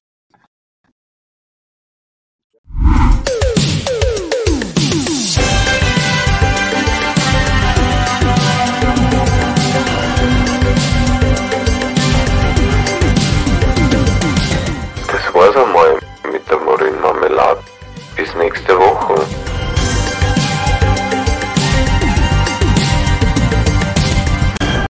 Speaker 2: runterladen. Bis nächste Woche.